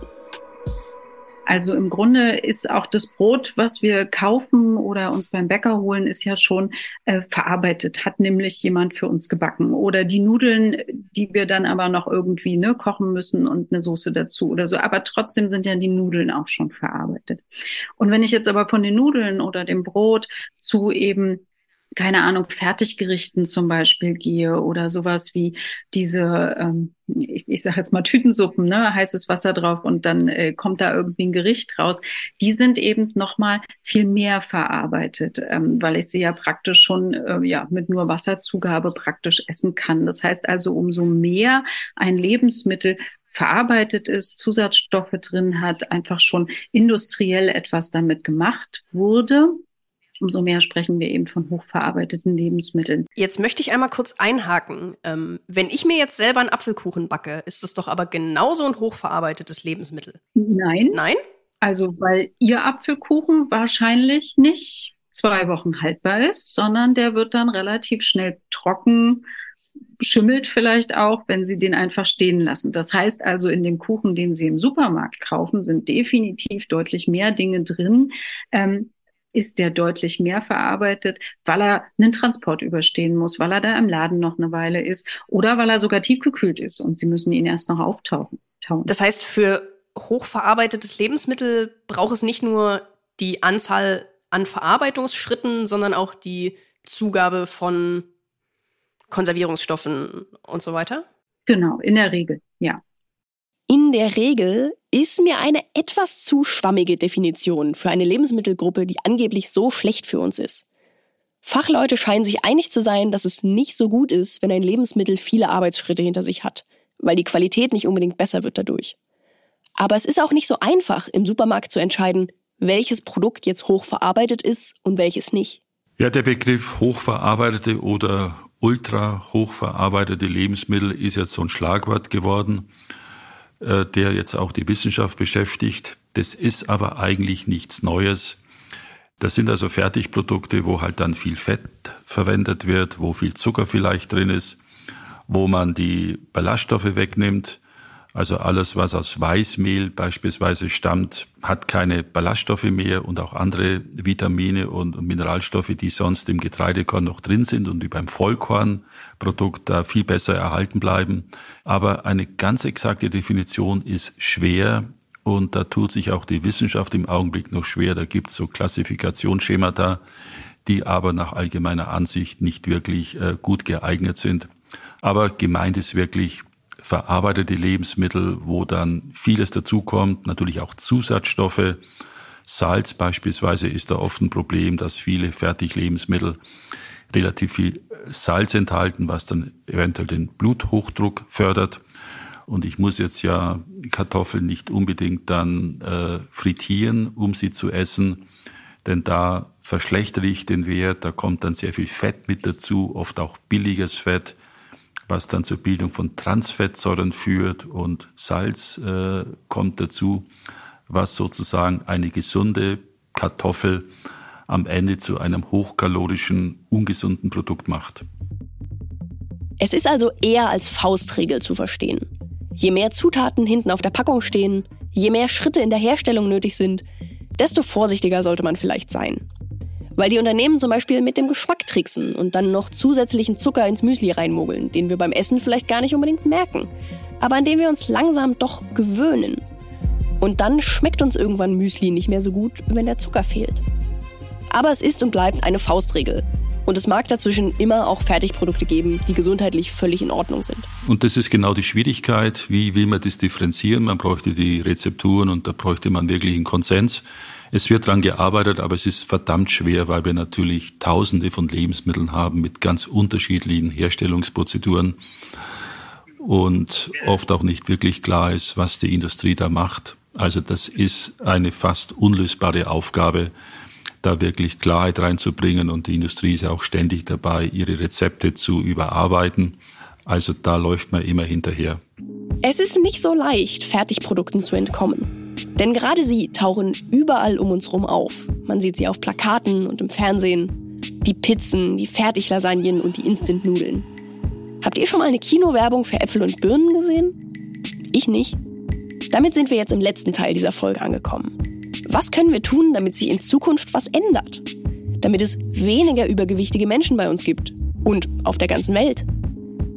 Also im Grunde ist auch das Brot, was wir kaufen oder uns beim Bäcker holen, ist ja schon äh, verarbeitet, hat nämlich jemand für uns gebacken. Oder die Nudeln, die wir dann aber noch irgendwie ne, kochen müssen und eine Soße dazu oder so. Aber trotzdem sind ja die Nudeln auch schon verarbeitet. Und wenn ich jetzt aber von den Nudeln oder dem Brot zu eben keine Ahnung, Fertiggerichten zum Beispiel gehe oder sowas wie diese, ähm, ich, ich sage jetzt mal Tütensuppen, ne, heißes Wasser drauf und dann äh, kommt da irgendwie ein Gericht raus. Die sind eben nochmal viel mehr verarbeitet, ähm, weil ich sie ja praktisch schon äh, ja mit nur Wasserzugabe praktisch essen kann. Das heißt also, umso mehr ein Lebensmittel verarbeitet ist, Zusatzstoffe drin hat, einfach schon industriell etwas damit gemacht wurde, umso mehr sprechen wir eben von hochverarbeiteten Lebensmitteln. Jetzt möchte ich einmal kurz einhaken. Ähm, wenn ich mir jetzt selber einen Apfelkuchen backe, ist das doch aber genauso ein hochverarbeitetes Lebensmittel. Nein. Nein? Also, weil Ihr Apfelkuchen wahrscheinlich nicht zwei Wochen haltbar ist, sondern der wird dann relativ schnell trocken, schimmelt vielleicht auch, wenn Sie den einfach stehen lassen. Das heißt also, in dem Kuchen, den Sie im Supermarkt kaufen, sind definitiv deutlich mehr Dinge drin, ähm, ist der deutlich mehr verarbeitet, weil er einen Transport überstehen muss, weil er da im Laden noch eine Weile ist oder weil er sogar tiefgekühlt ist und sie müssen ihn erst noch auftauchen. Das heißt, für hochverarbeitetes Lebensmittel braucht es nicht nur die Anzahl an Verarbeitungsschritten, sondern auch die Zugabe von Konservierungsstoffen und so weiter? Genau, in der Regel, ja. In der Regel ist mir eine etwas zu schwammige Definition für eine Lebensmittelgruppe, die angeblich so schlecht für uns ist. Fachleute scheinen sich einig zu sein, dass es nicht so gut ist, wenn ein Lebensmittel viele Arbeitsschritte hinter sich hat, weil die Qualität nicht unbedingt besser wird dadurch. Aber es ist auch nicht so einfach, im Supermarkt zu entscheiden, welches Produkt jetzt hochverarbeitet ist und welches nicht. Ja, der Begriff hochverarbeitete oder ultra hochverarbeitete Lebensmittel ist jetzt so ein Schlagwort geworden. Äh, der jetzt auch die Wissenschaft beschäftigt. Das ist aber eigentlich nichts Neues. Das sind also Fertigprodukte, wo halt dann viel Fett verwendet wird, wo viel Zucker vielleicht drin ist, wo man die Ballaststoffe wegnimmt also alles, was aus Weißmehl beispielsweise stammt, hat keine Ballaststoffe mehr und auch andere Vitamine und Mineralstoffe, die sonst im Getreidekorn noch drin sind und die beim Vollkornprodukt da viel besser erhalten bleiben. Aber eine ganz exakte Definition ist schwer und da tut sich auch die Wissenschaft im Augenblick noch schwer. Da gibt es so Klassifikationsschemata, die aber nach allgemeiner Ansicht nicht wirklich äh, gut geeignet sind. Aber gemeint ist wirklich verarbeitete Lebensmittel, wo dann vieles dazukommt, natürlich auch Zusatzstoffe. Salz beispielsweise ist da oft ein Problem, dass viele Fertiglebensmittel relativ viel Salz enthalten, was dann eventuell den Bluthochdruck fördert. Und ich muss jetzt ja Kartoffeln nicht unbedingt dann äh, frittieren, um sie zu essen, denn da verschlechtere ich den Wert, da kommt dann sehr viel Fett mit dazu, oft auch billiges Fett was dann zur Bildung von Transfettsäuren führt und Salz äh, kommt dazu, was sozusagen eine gesunde Kartoffel am Ende zu einem hochkalorischen, ungesunden Produkt macht. Es ist also eher als Faustregel zu verstehen. Je mehr Zutaten hinten auf der Packung stehen, je mehr Schritte in der Herstellung nötig sind, desto vorsichtiger sollte man vielleicht sein. Weil die Unternehmen zum Beispiel mit dem Geschmack tricksen und dann noch zusätzlichen Zucker ins Müsli reinmogeln, den wir beim Essen vielleicht gar nicht unbedingt merken, aber an den wir uns langsam doch gewöhnen. Und dann schmeckt uns irgendwann Müsli nicht mehr so gut, wenn der Zucker fehlt. Aber es ist und bleibt eine Faustregel. Und es mag dazwischen immer auch Fertigprodukte geben, die gesundheitlich völlig in Ordnung sind. Und das ist genau die Schwierigkeit. Wie will man das differenzieren? Man bräuchte die Rezepturen und da bräuchte man wirklich einen Konsens. Es wird daran gearbeitet, aber es ist verdammt schwer, weil wir natürlich Tausende von Lebensmitteln haben mit ganz unterschiedlichen Herstellungsprozeduren. und oft auch nicht wirklich klar ist, was die Industrie da macht. Also das ist eine fast unlösbare Aufgabe, da wirklich Klarheit reinzubringen und die Industrie ist auch ständig dabei, ihre Rezepte zu überarbeiten. Also da läuft man immer hinterher. Es ist nicht so leicht, Fertigprodukten zu entkommen. Denn gerade sie tauchen überall um uns rum auf. Man sieht sie auf Plakaten und im Fernsehen. Die Pizzen, die Fertiglasagnen und die Instant-Nudeln. Habt ihr schon mal eine Kinowerbung für Äpfel und Birnen gesehen? Ich nicht. Damit sind wir jetzt im letzten Teil dieser Folge angekommen. Was können wir tun, damit sich in Zukunft was ändert? Damit es weniger übergewichtige Menschen bei uns gibt und auf der ganzen Welt.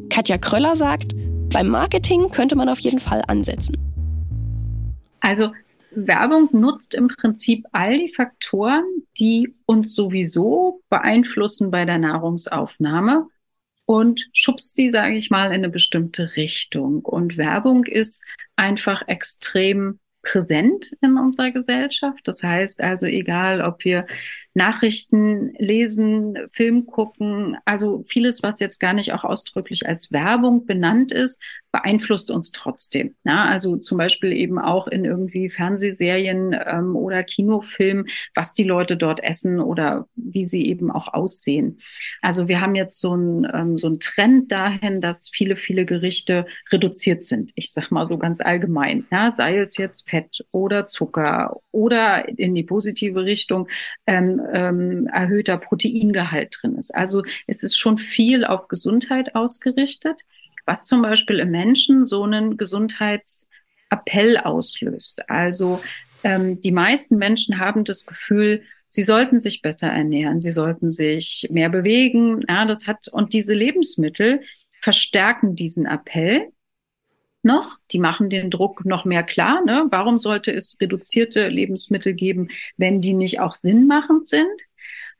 Katja Kröller sagt, beim Marketing könnte man auf jeden Fall ansetzen. Also Werbung nutzt im Prinzip all die Faktoren, die uns sowieso beeinflussen bei der Nahrungsaufnahme und schubst sie, sage ich mal, in eine bestimmte Richtung. Und Werbung ist einfach extrem präsent in unserer Gesellschaft. Das heißt also, egal ob wir Nachrichten lesen, Film gucken, also vieles, was jetzt gar nicht auch ausdrücklich als Werbung benannt ist, beeinflusst uns trotzdem. Ja, also zum Beispiel eben auch in irgendwie Fernsehserien ähm, oder Kinofilmen, was die Leute dort essen oder wie sie eben auch aussehen. Also wir haben jetzt so ein ähm, so Trend dahin, dass viele, viele Gerichte reduziert sind. Ich sag mal so ganz allgemein. Ja, sei es jetzt Fett oder Zucker oder in die positive Richtung ähm, ähm, erhöhter Proteingehalt drin ist. Also es ist schon viel auf Gesundheit ausgerichtet was zum Beispiel im Menschen so einen Gesundheitsappell auslöst. Also ähm, die meisten Menschen haben das Gefühl, sie sollten sich besser ernähren, sie sollten sich mehr bewegen. Ja, das hat und diese Lebensmittel verstärken diesen Appell noch. Die machen den Druck noch mehr klar. Ne? Warum sollte es reduzierte Lebensmittel geben, wenn die nicht auch sinnmachend sind?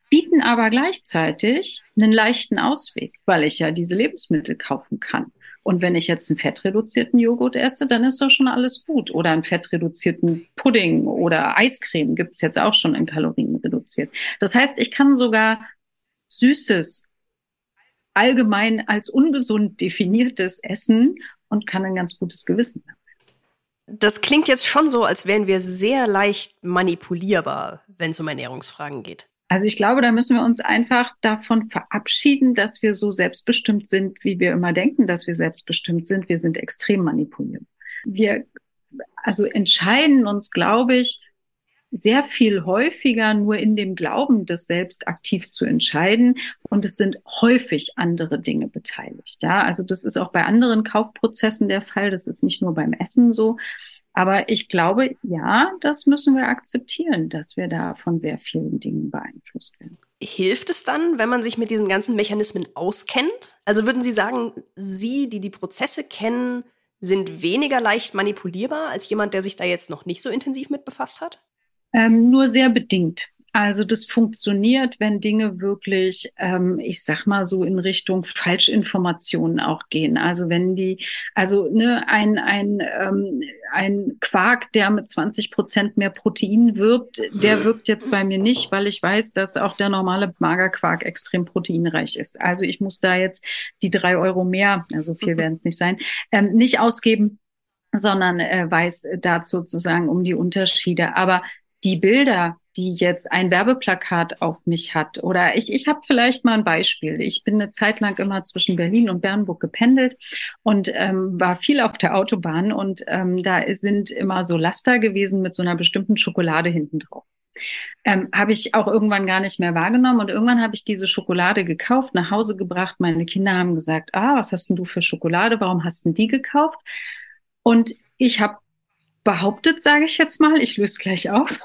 bieten aber gleichzeitig einen leichten Ausweg, weil ich ja diese Lebensmittel kaufen kann. Und wenn ich jetzt einen fettreduzierten Joghurt esse, dann ist doch schon alles gut. Oder einen fettreduzierten Pudding oder Eiscreme gibt's jetzt auch schon in Kalorien reduziert. Das heißt, ich kann sogar Süßes allgemein als ungesund definiertes Essen und kann ein ganz gutes Gewissen haben. Das klingt jetzt schon so, als wären wir sehr leicht manipulierbar, wenn es um Ernährungsfragen geht. Also ich glaube, da müssen wir uns einfach davon verabschieden, dass wir so selbstbestimmt sind, wie wir immer denken, dass wir selbstbestimmt sind. Wir sind extrem manipuliert. Wir also entscheiden uns, glaube ich, sehr viel häufiger nur in dem Glauben, das selbst aktiv zu entscheiden. Und es sind häufig andere Dinge beteiligt. Ja, also das ist auch bei anderen Kaufprozessen der Fall. Das ist nicht nur beim Essen so. Aber ich glaube, ja, das müssen wir akzeptieren, dass wir da von sehr vielen Dingen beeinflusst werden. Hilft es dann, wenn man sich mit diesen ganzen Mechanismen auskennt? Also würden Sie sagen, Sie, die die Prozesse kennen, sind weniger leicht manipulierbar als jemand, der sich da jetzt noch nicht so intensiv mit befasst hat? Ähm, nur sehr bedingt. Also das funktioniert, wenn Dinge wirklich, ähm, ich sag mal so in Richtung Falschinformationen auch gehen. Also wenn die, also ne, ein ein ähm, ein Quark, der mit 20 Prozent mehr Protein wirbt, der wirkt jetzt bei mir nicht, weil ich weiß, dass auch der normale Magerquark extrem proteinreich ist. Also ich muss da jetzt die drei Euro mehr, also viel werden es nicht sein, ähm, nicht ausgeben, sondern äh, weiß dazu sozusagen um die Unterschiede. Aber die Bilder, die jetzt ein Werbeplakat auf mich hat. Oder ich, ich habe vielleicht mal ein Beispiel. Ich bin eine Zeit lang immer zwischen Berlin und Bernburg gependelt und ähm, war viel auf der Autobahn und ähm, da sind immer so Laster gewesen mit so einer bestimmten Schokolade hinten drauf. Ähm, habe ich auch irgendwann gar nicht mehr wahrgenommen und irgendwann habe ich diese Schokolade gekauft, nach Hause gebracht. Meine Kinder haben gesagt, ah, was hast denn du für Schokolade? Warum hast denn die gekauft? Und ich habe behauptet, sage ich jetzt mal, ich löse gleich auf,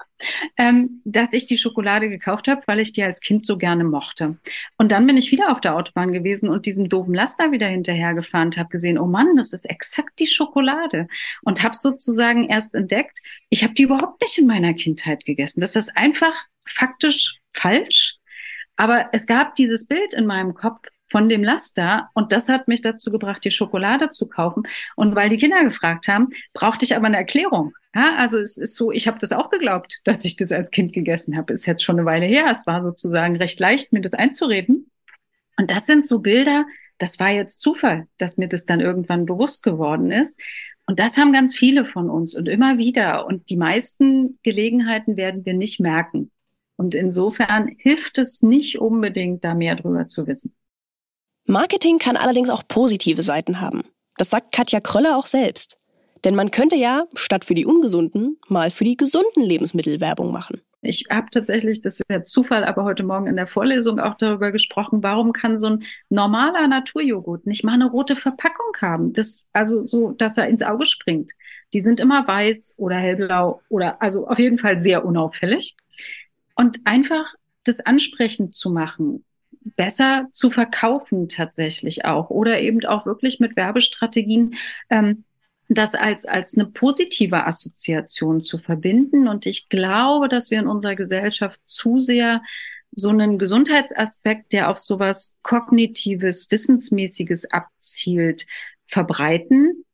ähm, dass ich die Schokolade gekauft habe, weil ich die als Kind so gerne mochte. Und dann bin ich wieder auf der Autobahn gewesen und diesem doofen Laster wieder hinterhergefahren und habe gesehen, oh Mann, das ist exakt die Schokolade. Und habe sozusagen erst entdeckt, ich habe die überhaupt nicht in meiner Kindheit gegessen. Das ist einfach faktisch falsch. Aber es gab dieses Bild in meinem Kopf, von dem Laster. Und das hat mich dazu gebracht, die Schokolade zu kaufen. Und weil die Kinder gefragt haben, brauchte ich aber eine Erklärung. Ja, also es ist so, ich habe das auch geglaubt, dass ich das als Kind gegessen habe. Ist jetzt schon eine Weile her. Es war sozusagen recht leicht, mir das einzureden. Und das sind so Bilder, das war jetzt Zufall, dass mir das dann irgendwann bewusst geworden ist. Und das haben ganz viele von uns und immer wieder. Und die meisten Gelegenheiten werden wir nicht merken. Und insofern hilft es nicht unbedingt, da mehr drüber zu wissen. Marketing kann allerdings auch positive Seiten haben. Das sagt Katja Kröller auch selbst. Denn man könnte ja, statt für die ungesunden, mal für die gesunden Lebensmittel Werbung machen. Ich habe tatsächlich, das ist ja Zufall, aber heute Morgen in der Vorlesung auch darüber gesprochen, warum kann so ein normaler Naturjoghurt nicht mal eine rote Verpackung haben? Das, also so, dass er ins Auge springt. Die sind immer weiß oder hellblau oder also auf jeden Fall sehr unauffällig. Und einfach das ansprechend zu machen, besser zu verkaufen tatsächlich auch oder eben auch wirklich mit Werbestrategien ähm, das als, als eine positive Assoziation zu verbinden. Und ich glaube, dass wir in unserer Gesellschaft zu sehr so einen Gesundheitsaspekt, der auf sowas kognitives, wissensmäßiges abzielt, verbreiten.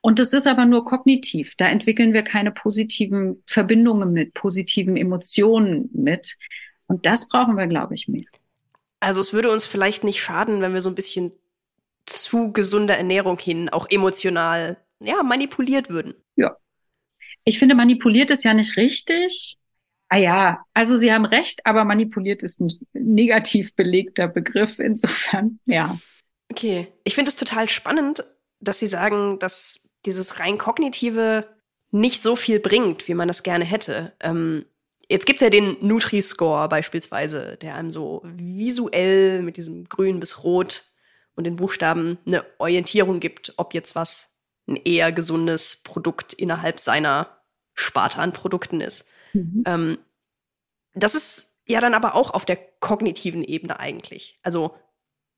Und das ist aber nur kognitiv. Da entwickeln wir keine positiven Verbindungen mit, positiven Emotionen mit. Und das brauchen wir, glaube ich, mehr. Also es würde uns vielleicht nicht schaden, wenn wir so ein bisschen zu gesunder Ernährung hin auch emotional ja, manipuliert würden. Ja. Ich finde, manipuliert ist ja nicht richtig. Ah ja, also Sie haben recht, aber manipuliert ist ein negativ belegter Begriff. Insofern, ja. Okay. Ich finde es total spannend, dass Sie sagen, dass dieses rein kognitive nicht so viel bringt, wie man das gerne hätte. Ähm, jetzt gibt's ja den Nutri-Score beispielsweise, der einem so visuell mit diesem Grün bis Rot und den Buchstaben eine Orientierung gibt, ob jetzt was ein eher gesundes Produkt innerhalb seiner Sparte an Produkten ist. Mhm. Ähm, das ist ja dann aber auch auf der kognitiven Ebene eigentlich. Also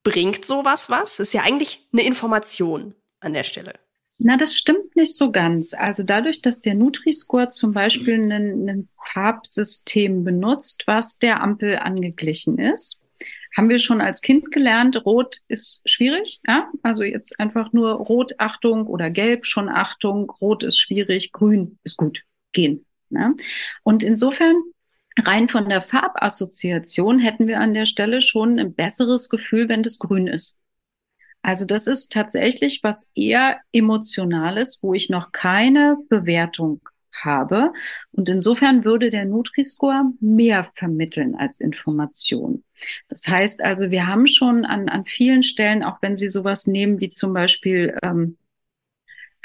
bringt sowas was? Ist ja eigentlich eine Information an der Stelle. Na, das stimmt nicht so ganz. Also dadurch, dass der Nutri-Score zum Beispiel ein Farbsystem benutzt, was der Ampel angeglichen ist, haben wir schon als Kind gelernt, rot ist schwierig, ja? Also jetzt einfach nur rot Achtung oder gelb schon Achtung, rot ist schwierig, grün ist gut, gehen. Ja? Und insofern rein von der Farbassoziation hätten wir an der Stelle schon ein besseres Gefühl, wenn das grün ist. Also das ist tatsächlich was eher emotionales, wo ich noch keine Bewertung habe. Und insofern würde der Nutri-Score mehr vermitteln als Information. Das heißt also, wir haben schon an, an vielen Stellen, auch wenn Sie sowas nehmen wie zum Beispiel ähm,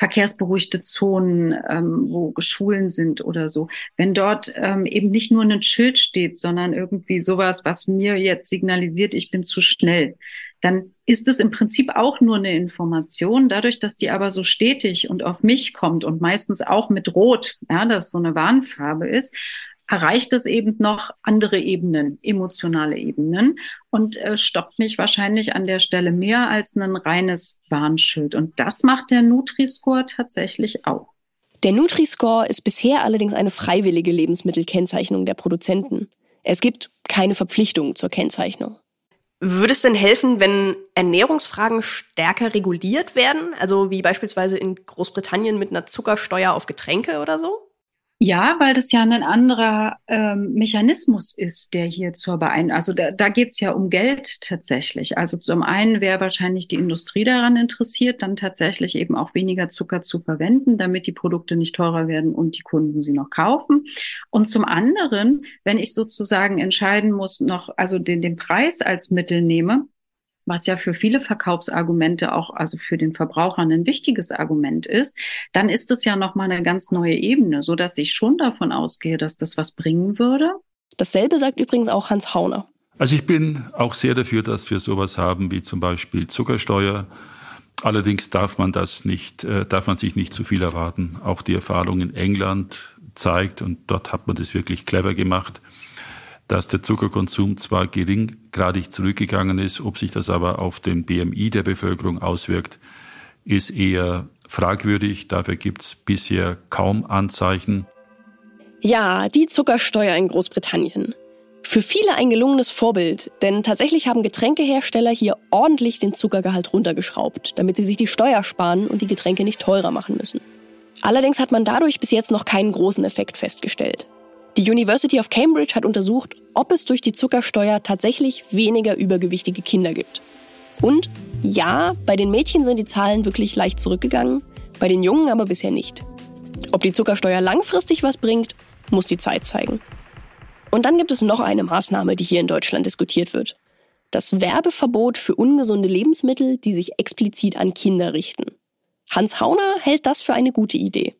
verkehrsberuhigte Zonen, ähm, wo Schulen sind oder so. Wenn dort ähm, eben nicht nur ein Schild steht, sondern irgendwie sowas, was mir jetzt signalisiert, ich bin zu schnell, dann ist es im Prinzip auch nur eine Information. Dadurch, dass die aber so stetig und auf mich kommt und meistens auch mit Rot, ja, das so eine Warnfarbe ist, erreicht es eben noch andere Ebenen, emotionale Ebenen und äh, stoppt mich wahrscheinlich an der Stelle mehr als ein reines Warnschild. Und das macht der Nutri-Score tatsächlich auch. Der Nutri-Score ist bisher allerdings eine freiwillige Lebensmittelkennzeichnung der Produzenten. Es gibt keine Verpflichtung zur Kennzeichnung. Würde es denn helfen, wenn Ernährungsfragen stärker reguliert werden? Also wie beispielsweise in Großbritannien mit einer Zuckersteuer auf Getränke oder so? Ja, weil das ja ein anderer ähm, Mechanismus ist, der hier zur Beeinflussung, also da, da geht es ja um Geld tatsächlich. Also zum einen wäre wahrscheinlich die Industrie daran interessiert, dann tatsächlich eben auch weniger Zucker zu verwenden, damit die Produkte nicht teurer werden und die Kunden sie noch kaufen. Und zum anderen, wenn ich sozusagen entscheiden muss, noch, also den, den Preis als Mittel nehme, was ja für viele Verkaufsargumente auch, also für den Verbraucher ein wichtiges Argument ist, dann ist es ja nochmal eine ganz neue Ebene, so dass ich schon davon ausgehe, dass das was bringen würde. Dasselbe sagt übrigens auch Hans Hauner. Also ich bin auch sehr dafür, dass wir sowas haben wie zum Beispiel Zuckersteuer. Allerdings darf man das nicht, äh, darf man sich nicht zu viel erwarten. Auch die Erfahrung in England zeigt, und dort hat man das wirklich clever gemacht, dass der Zuckerkonsum zwar geringgradig zurückgegangen ist, ob sich das aber auf den BMI der Bevölkerung auswirkt, ist eher fragwürdig. Dafür gibt es bisher kaum Anzeichen. Ja, die Zuckersteuer in Großbritannien. Für viele ein gelungenes Vorbild, denn tatsächlich haben Getränkehersteller hier ordentlich den Zuckergehalt runtergeschraubt, damit sie sich die Steuer sparen und die Getränke nicht teurer machen müssen. Allerdings hat man dadurch bis jetzt noch keinen großen Effekt festgestellt. Die University of Cambridge hat untersucht, ob es durch die Zuckersteuer tatsächlich weniger übergewichtige Kinder gibt. Und Ja, bei den Mädchen sind die Zahlen wirklich leicht zurückgegangen, bei den Jungen aber bisher nicht. Ob die Zuckersteuer langfristig was bringt, muss die Zeit zeigen. Und dann gibt es noch eine Maßnahme, die hier in Deutschland diskutiert wird. Das Werbeverbot für ungesunde Lebensmittel, die sich explizit an Kinder richten. Hans Hauner hält das für eine gute Idee.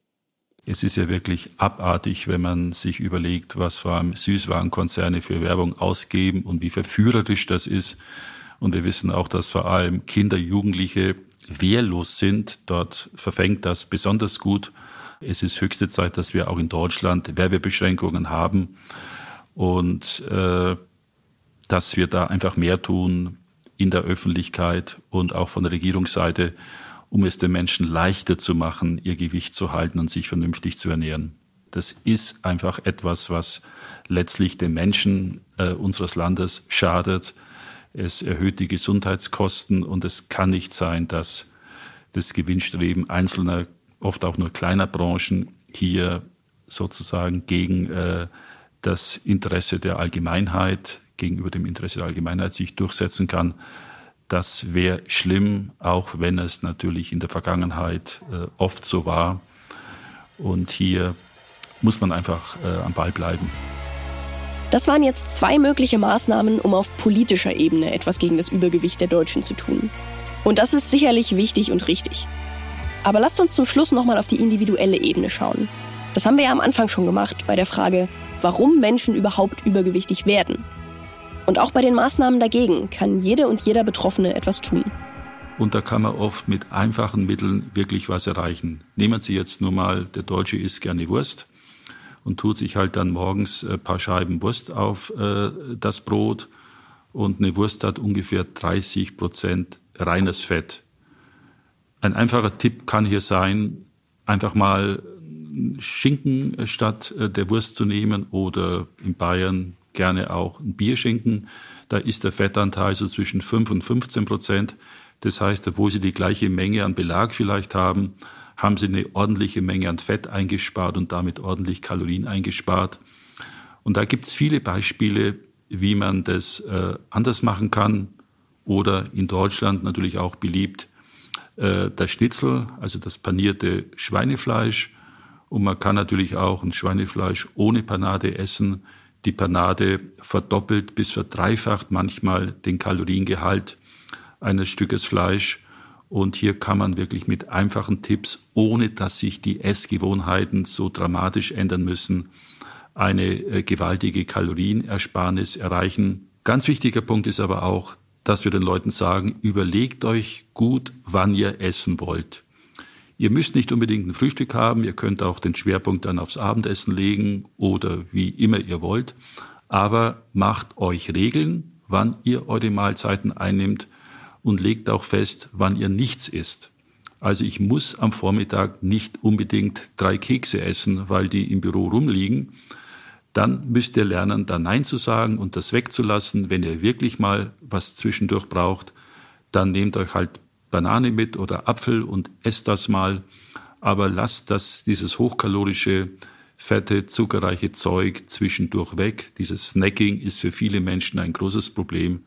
Es ist ja wirklich abartig, wenn man sich überlegt, was vor allem Süßwarenkonzerne für Werbung ausgeben und wie verführerisch das ist. Und wir wissen auch, dass vor allem Kinder, Jugendliche wehrlos sind. Dort verfängt das besonders gut. Es ist höchste Zeit, dass wir auch in Deutschland Werbebeschränkungen haben und äh, dass wir da einfach mehr tun in der Öffentlichkeit und auch von der Regierungsseite, um es den Menschen leichter zu machen, ihr Gewicht zu halten und sich vernünftig zu ernähren. Das ist einfach etwas, was letztlich den Menschen äh, unseres Landes schadet. Es erhöht die Gesundheitskosten und es kann nicht sein, dass das Gewinnstreben einzelner, oft auch nur kleiner Branchen hier sozusagen gegen äh, das Interesse der Allgemeinheit, gegenüber dem Interesse der Allgemeinheit sich durchsetzen kann. Das wäre schlimm, auch wenn es natürlich in der Vergangenheit äh, oft so war. Und hier muss man einfach äh, am Ball bleiben. Das waren jetzt zwei mögliche Maßnahmen, um auf politischer Ebene etwas gegen das Übergewicht der Deutschen zu tun. Und das ist sicherlich wichtig und richtig. Aber lasst uns zum Schluss nochmal auf die individuelle Ebene schauen. Das haben wir ja am Anfang schon gemacht bei der Frage, warum Menschen überhaupt übergewichtig werden. Und auch bei den Maßnahmen dagegen kann jede und jeder Betroffene etwas tun. Und da kann man oft mit einfachen Mitteln wirklich was erreichen. Nehmen Sie jetzt nur mal, der Deutsche isst gerne Wurst und tut sich halt dann morgens ein paar Scheiben Wurst auf äh, das Brot. Und eine Wurst hat ungefähr 30 Prozent reines Fett. Ein einfacher Tipp kann hier sein, einfach mal Schinken statt äh, der Wurst zu nehmen oder in Bayern gerne auch ein Bier schenken. Da ist der Fettanteil so zwischen 5 und 15 Prozent. Das heißt, obwohl Sie die gleiche Menge an Belag vielleicht haben, haben Sie eine ordentliche Menge an Fett eingespart und damit ordentlich Kalorien eingespart. Und da gibt es viele Beispiele, wie man das äh, anders machen kann. Oder in Deutschland natürlich auch beliebt äh, das Schnitzel, also das panierte Schweinefleisch. Und man kann natürlich auch ein Schweinefleisch ohne Panade essen die Panade verdoppelt bis verdreifacht manchmal den Kaloriengehalt eines Stückes Fleisch. Und hier kann man wirklich mit einfachen Tipps, ohne dass sich die Essgewohnheiten so dramatisch ändern müssen, eine äh, gewaltige Kalorienersparnis erreichen. Ganz wichtiger Punkt ist aber auch, dass wir den Leuten sagen, überlegt euch gut, wann ihr essen wollt. Ihr müsst nicht unbedingt ein Frühstück haben, ihr könnt auch den Schwerpunkt dann aufs Abendessen legen oder wie immer ihr wollt, aber macht euch Regeln, wann ihr eure Mahlzeiten einnimmt und legt auch fest, wann ihr nichts isst. Also ich muss am Vormittag nicht unbedingt drei Kekse essen, weil die im Büro rumliegen. Dann müsst ihr lernen, da Nein zu sagen und das wegzulassen. Wenn ihr wirklich mal was zwischendurch braucht, dann nehmt euch halt Banane mit oder Apfel und esst das mal, aber lasst das, dieses hochkalorische, fette, zuckerreiche Zeug zwischendurch weg. Dieses Snacking ist für viele Menschen ein großes Problem.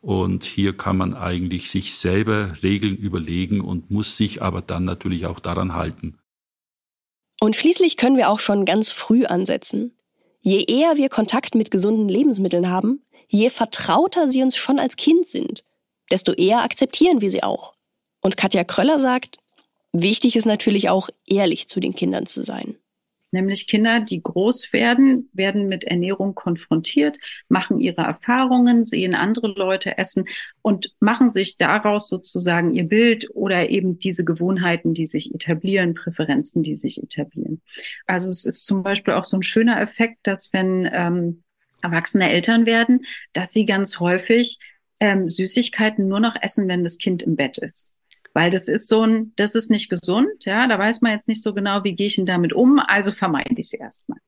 Und hier kann man eigentlich sich selber Regeln überlegen und muss sich aber dann natürlich auch daran halten. Und schließlich können wir auch schon ganz früh ansetzen. Je eher wir Kontakt mit gesunden Lebensmitteln haben, je vertrauter sie uns schon als Kind sind desto eher akzeptieren wir sie auch. Und Katja Kröller sagt, wichtig ist natürlich auch, ehrlich zu den Kindern zu sein. Nämlich Kinder, die groß werden, werden mit Ernährung konfrontiert, machen ihre Erfahrungen, sehen andere Leute essen und machen sich daraus sozusagen ihr Bild oder eben diese Gewohnheiten, die sich etablieren, Präferenzen, die sich etablieren. Also es ist zum Beispiel auch so ein schöner Effekt, dass wenn ähm, erwachsene Eltern werden, dass sie ganz häufig ähm, Süßigkeiten nur noch essen, wenn das Kind im Bett ist. Weil das ist so ein, das ist nicht gesund, ja, da weiß man jetzt nicht so genau, wie gehe ich denn damit um, also vermeide ich es erstmal.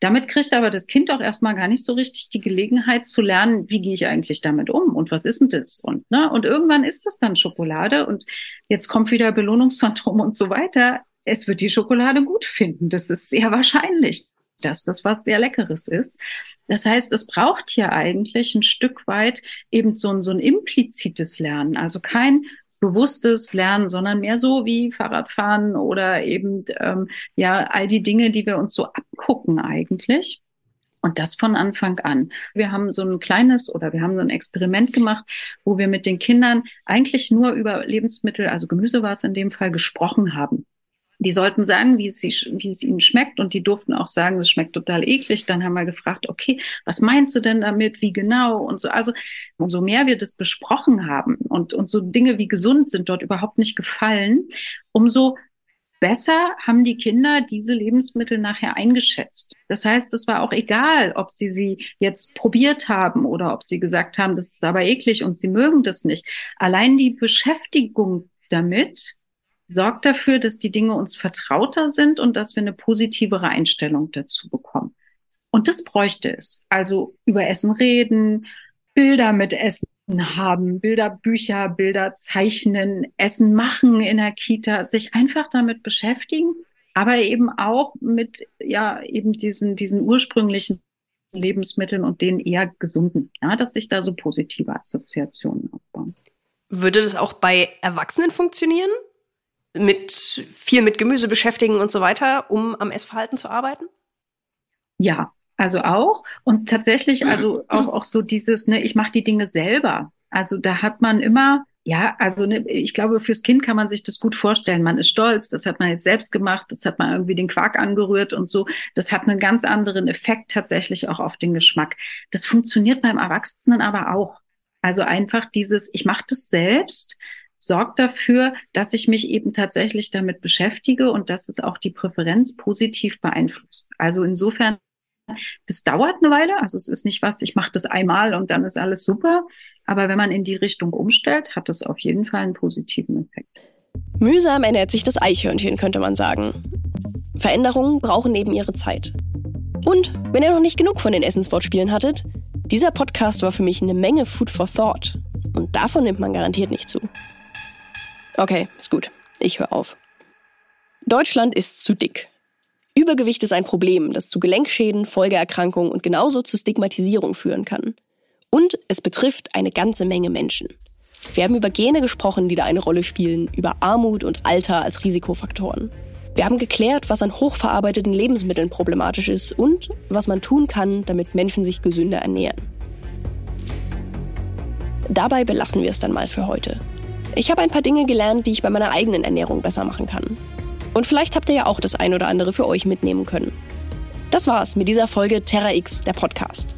Damit kriegt aber das Kind auch erstmal gar nicht so richtig die Gelegenheit zu lernen, wie gehe ich eigentlich damit um und was ist denn das? Und, ne, und irgendwann ist das dann Schokolade und jetzt kommt wieder Belohnungszentrum und so weiter. Es wird die Schokolade gut finden. Das ist sehr wahrscheinlich. Dass das was sehr Leckeres ist. Das heißt, es braucht hier eigentlich ein Stück weit eben so ein, so ein implizites Lernen, also kein bewusstes Lernen, sondern mehr so wie Fahrradfahren oder eben ähm, ja all die Dinge, die wir uns so abgucken eigentlich. Und das von Anfang an. Wir haben so ein kleines oder wir haben so ein Experiment gemacht, wo wir mit den Kindern eigentlich nur über Lebensmittel, also Gemüse war es in dem Fall, gesprochen haben. Die sollten sagen, wie es, wie es ihnen schmeckt und die durften auch sagen, es schmeckt total eklig. Dann haben wir gefragt, okay, was meinst du denn damit? Wie genau? Und so. Also, umso mehr wir das besprochen haben und, und so Dinge wie gesund sind dort überhaupt nicht gefallen, umso besser haben die Kinder diese Lebensmittel nachher eingeschätzt. Das heißt, es war auch egal, ob sie sie jetzt probiert haben oder ob sie gesagt haben, das ist aber eklig und sie mögen das nicht. Allein die Beschäftigung damit sorgt dafür, dass die Dinge uns vertrauter sind und dass wir eine positivere Einstellung dazu bekommen. Und das bräuchte es. Also über Essen reden, Bilder mit Essen haben, Bilder, Bücher, Bilder zeichnen, Essen machen in der Kita, sich einfach damit beschäftigen, aber eben auch mit, ja, eben diesen, diesen ursprünglichen Lebensmitteln und den eher gesunden, ja, dass sich da so positive Assoziationen aufbauen. Würde das auch bei Erwachsenen funktionieren? Mit viel mit Gemüse beschäftigen und so weiter, um am Essverhalten zu arbeiten? Ja, also auch. Und tatsächlich, also auch, auch so dieses, ne, ich mache die Dinge selber. Also da hat man immer, ja, also ne, ich glaube, fürs Kind kann man sich das gut vorstellen. Man ist stolz, das hat man jetzt selbst gemacht, das hat man irgendwie den Quark angerührt und so. Das hat einen ganz anderen Effekt tatsächlich auch auf den Geschmack. Das funktioniert beim Erwachsenen aber auch. Also einfach dieses, ich mache das selbst, sorgt dafür, dass ich mich eben tatsächlich damit beschäftige und dass es auch die Präferenz positiv beeinflusst. Also insofern das dauert eine Weile, also es ist nicht was, ich mache das einmal und dann ist alles super. Aber wenn man in die Richtung umstellt, hat das auf jeden Fall einen positiven Effekt. Mühsam ernährt sich das Eichhörnchen, könnte man sagen. Veränderungen brauchen eben ihre Zeit. Und wenn ihr noch nicht genug von den Essenswortspielen hattet, dieser Podcast war für mich eine Menge Food for Thought. Und davon nimmt man garantiert nicht zu. Okay, ist gut. Ich höre auf. Deutschland ist zu dick. Übergewicht ist ein Problem, das zu Gelenkschäden, Folgeerkrankungen und genauso zu Stigmatisierung führen kann. Und es betrifft eine ganze Menge Menschen. Wir haben über Gene gesprochen, die da eine Rolle spielen, über Armut und Alter als Risikofaktoren. Wir haben geklärt, was an hochverarbeiteten Lebensmitteln problematisch ist und was man tun kann, damit Menschen sich gesünder ernähren. Dabei belassen wir es dann mal für heute. Ich habe ein paar Dinge gelernt, die ich bei meiner eigenen Ernährung besser machen kann. Und vielleicht habt ihr ja auch das ein oder andere für euch mitnehmen können. Das war's mit dieser Folge Terra X, der Podcast.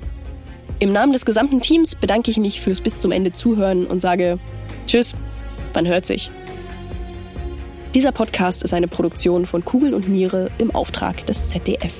Im Namen des gesamten Teams bedanke ich mich fürs bis zum Ende Zuhören und sage Tschüss, man hört sich. Dieser Podcast ist eine Produktion von Kugel und Niere im Auftrag des ZDF.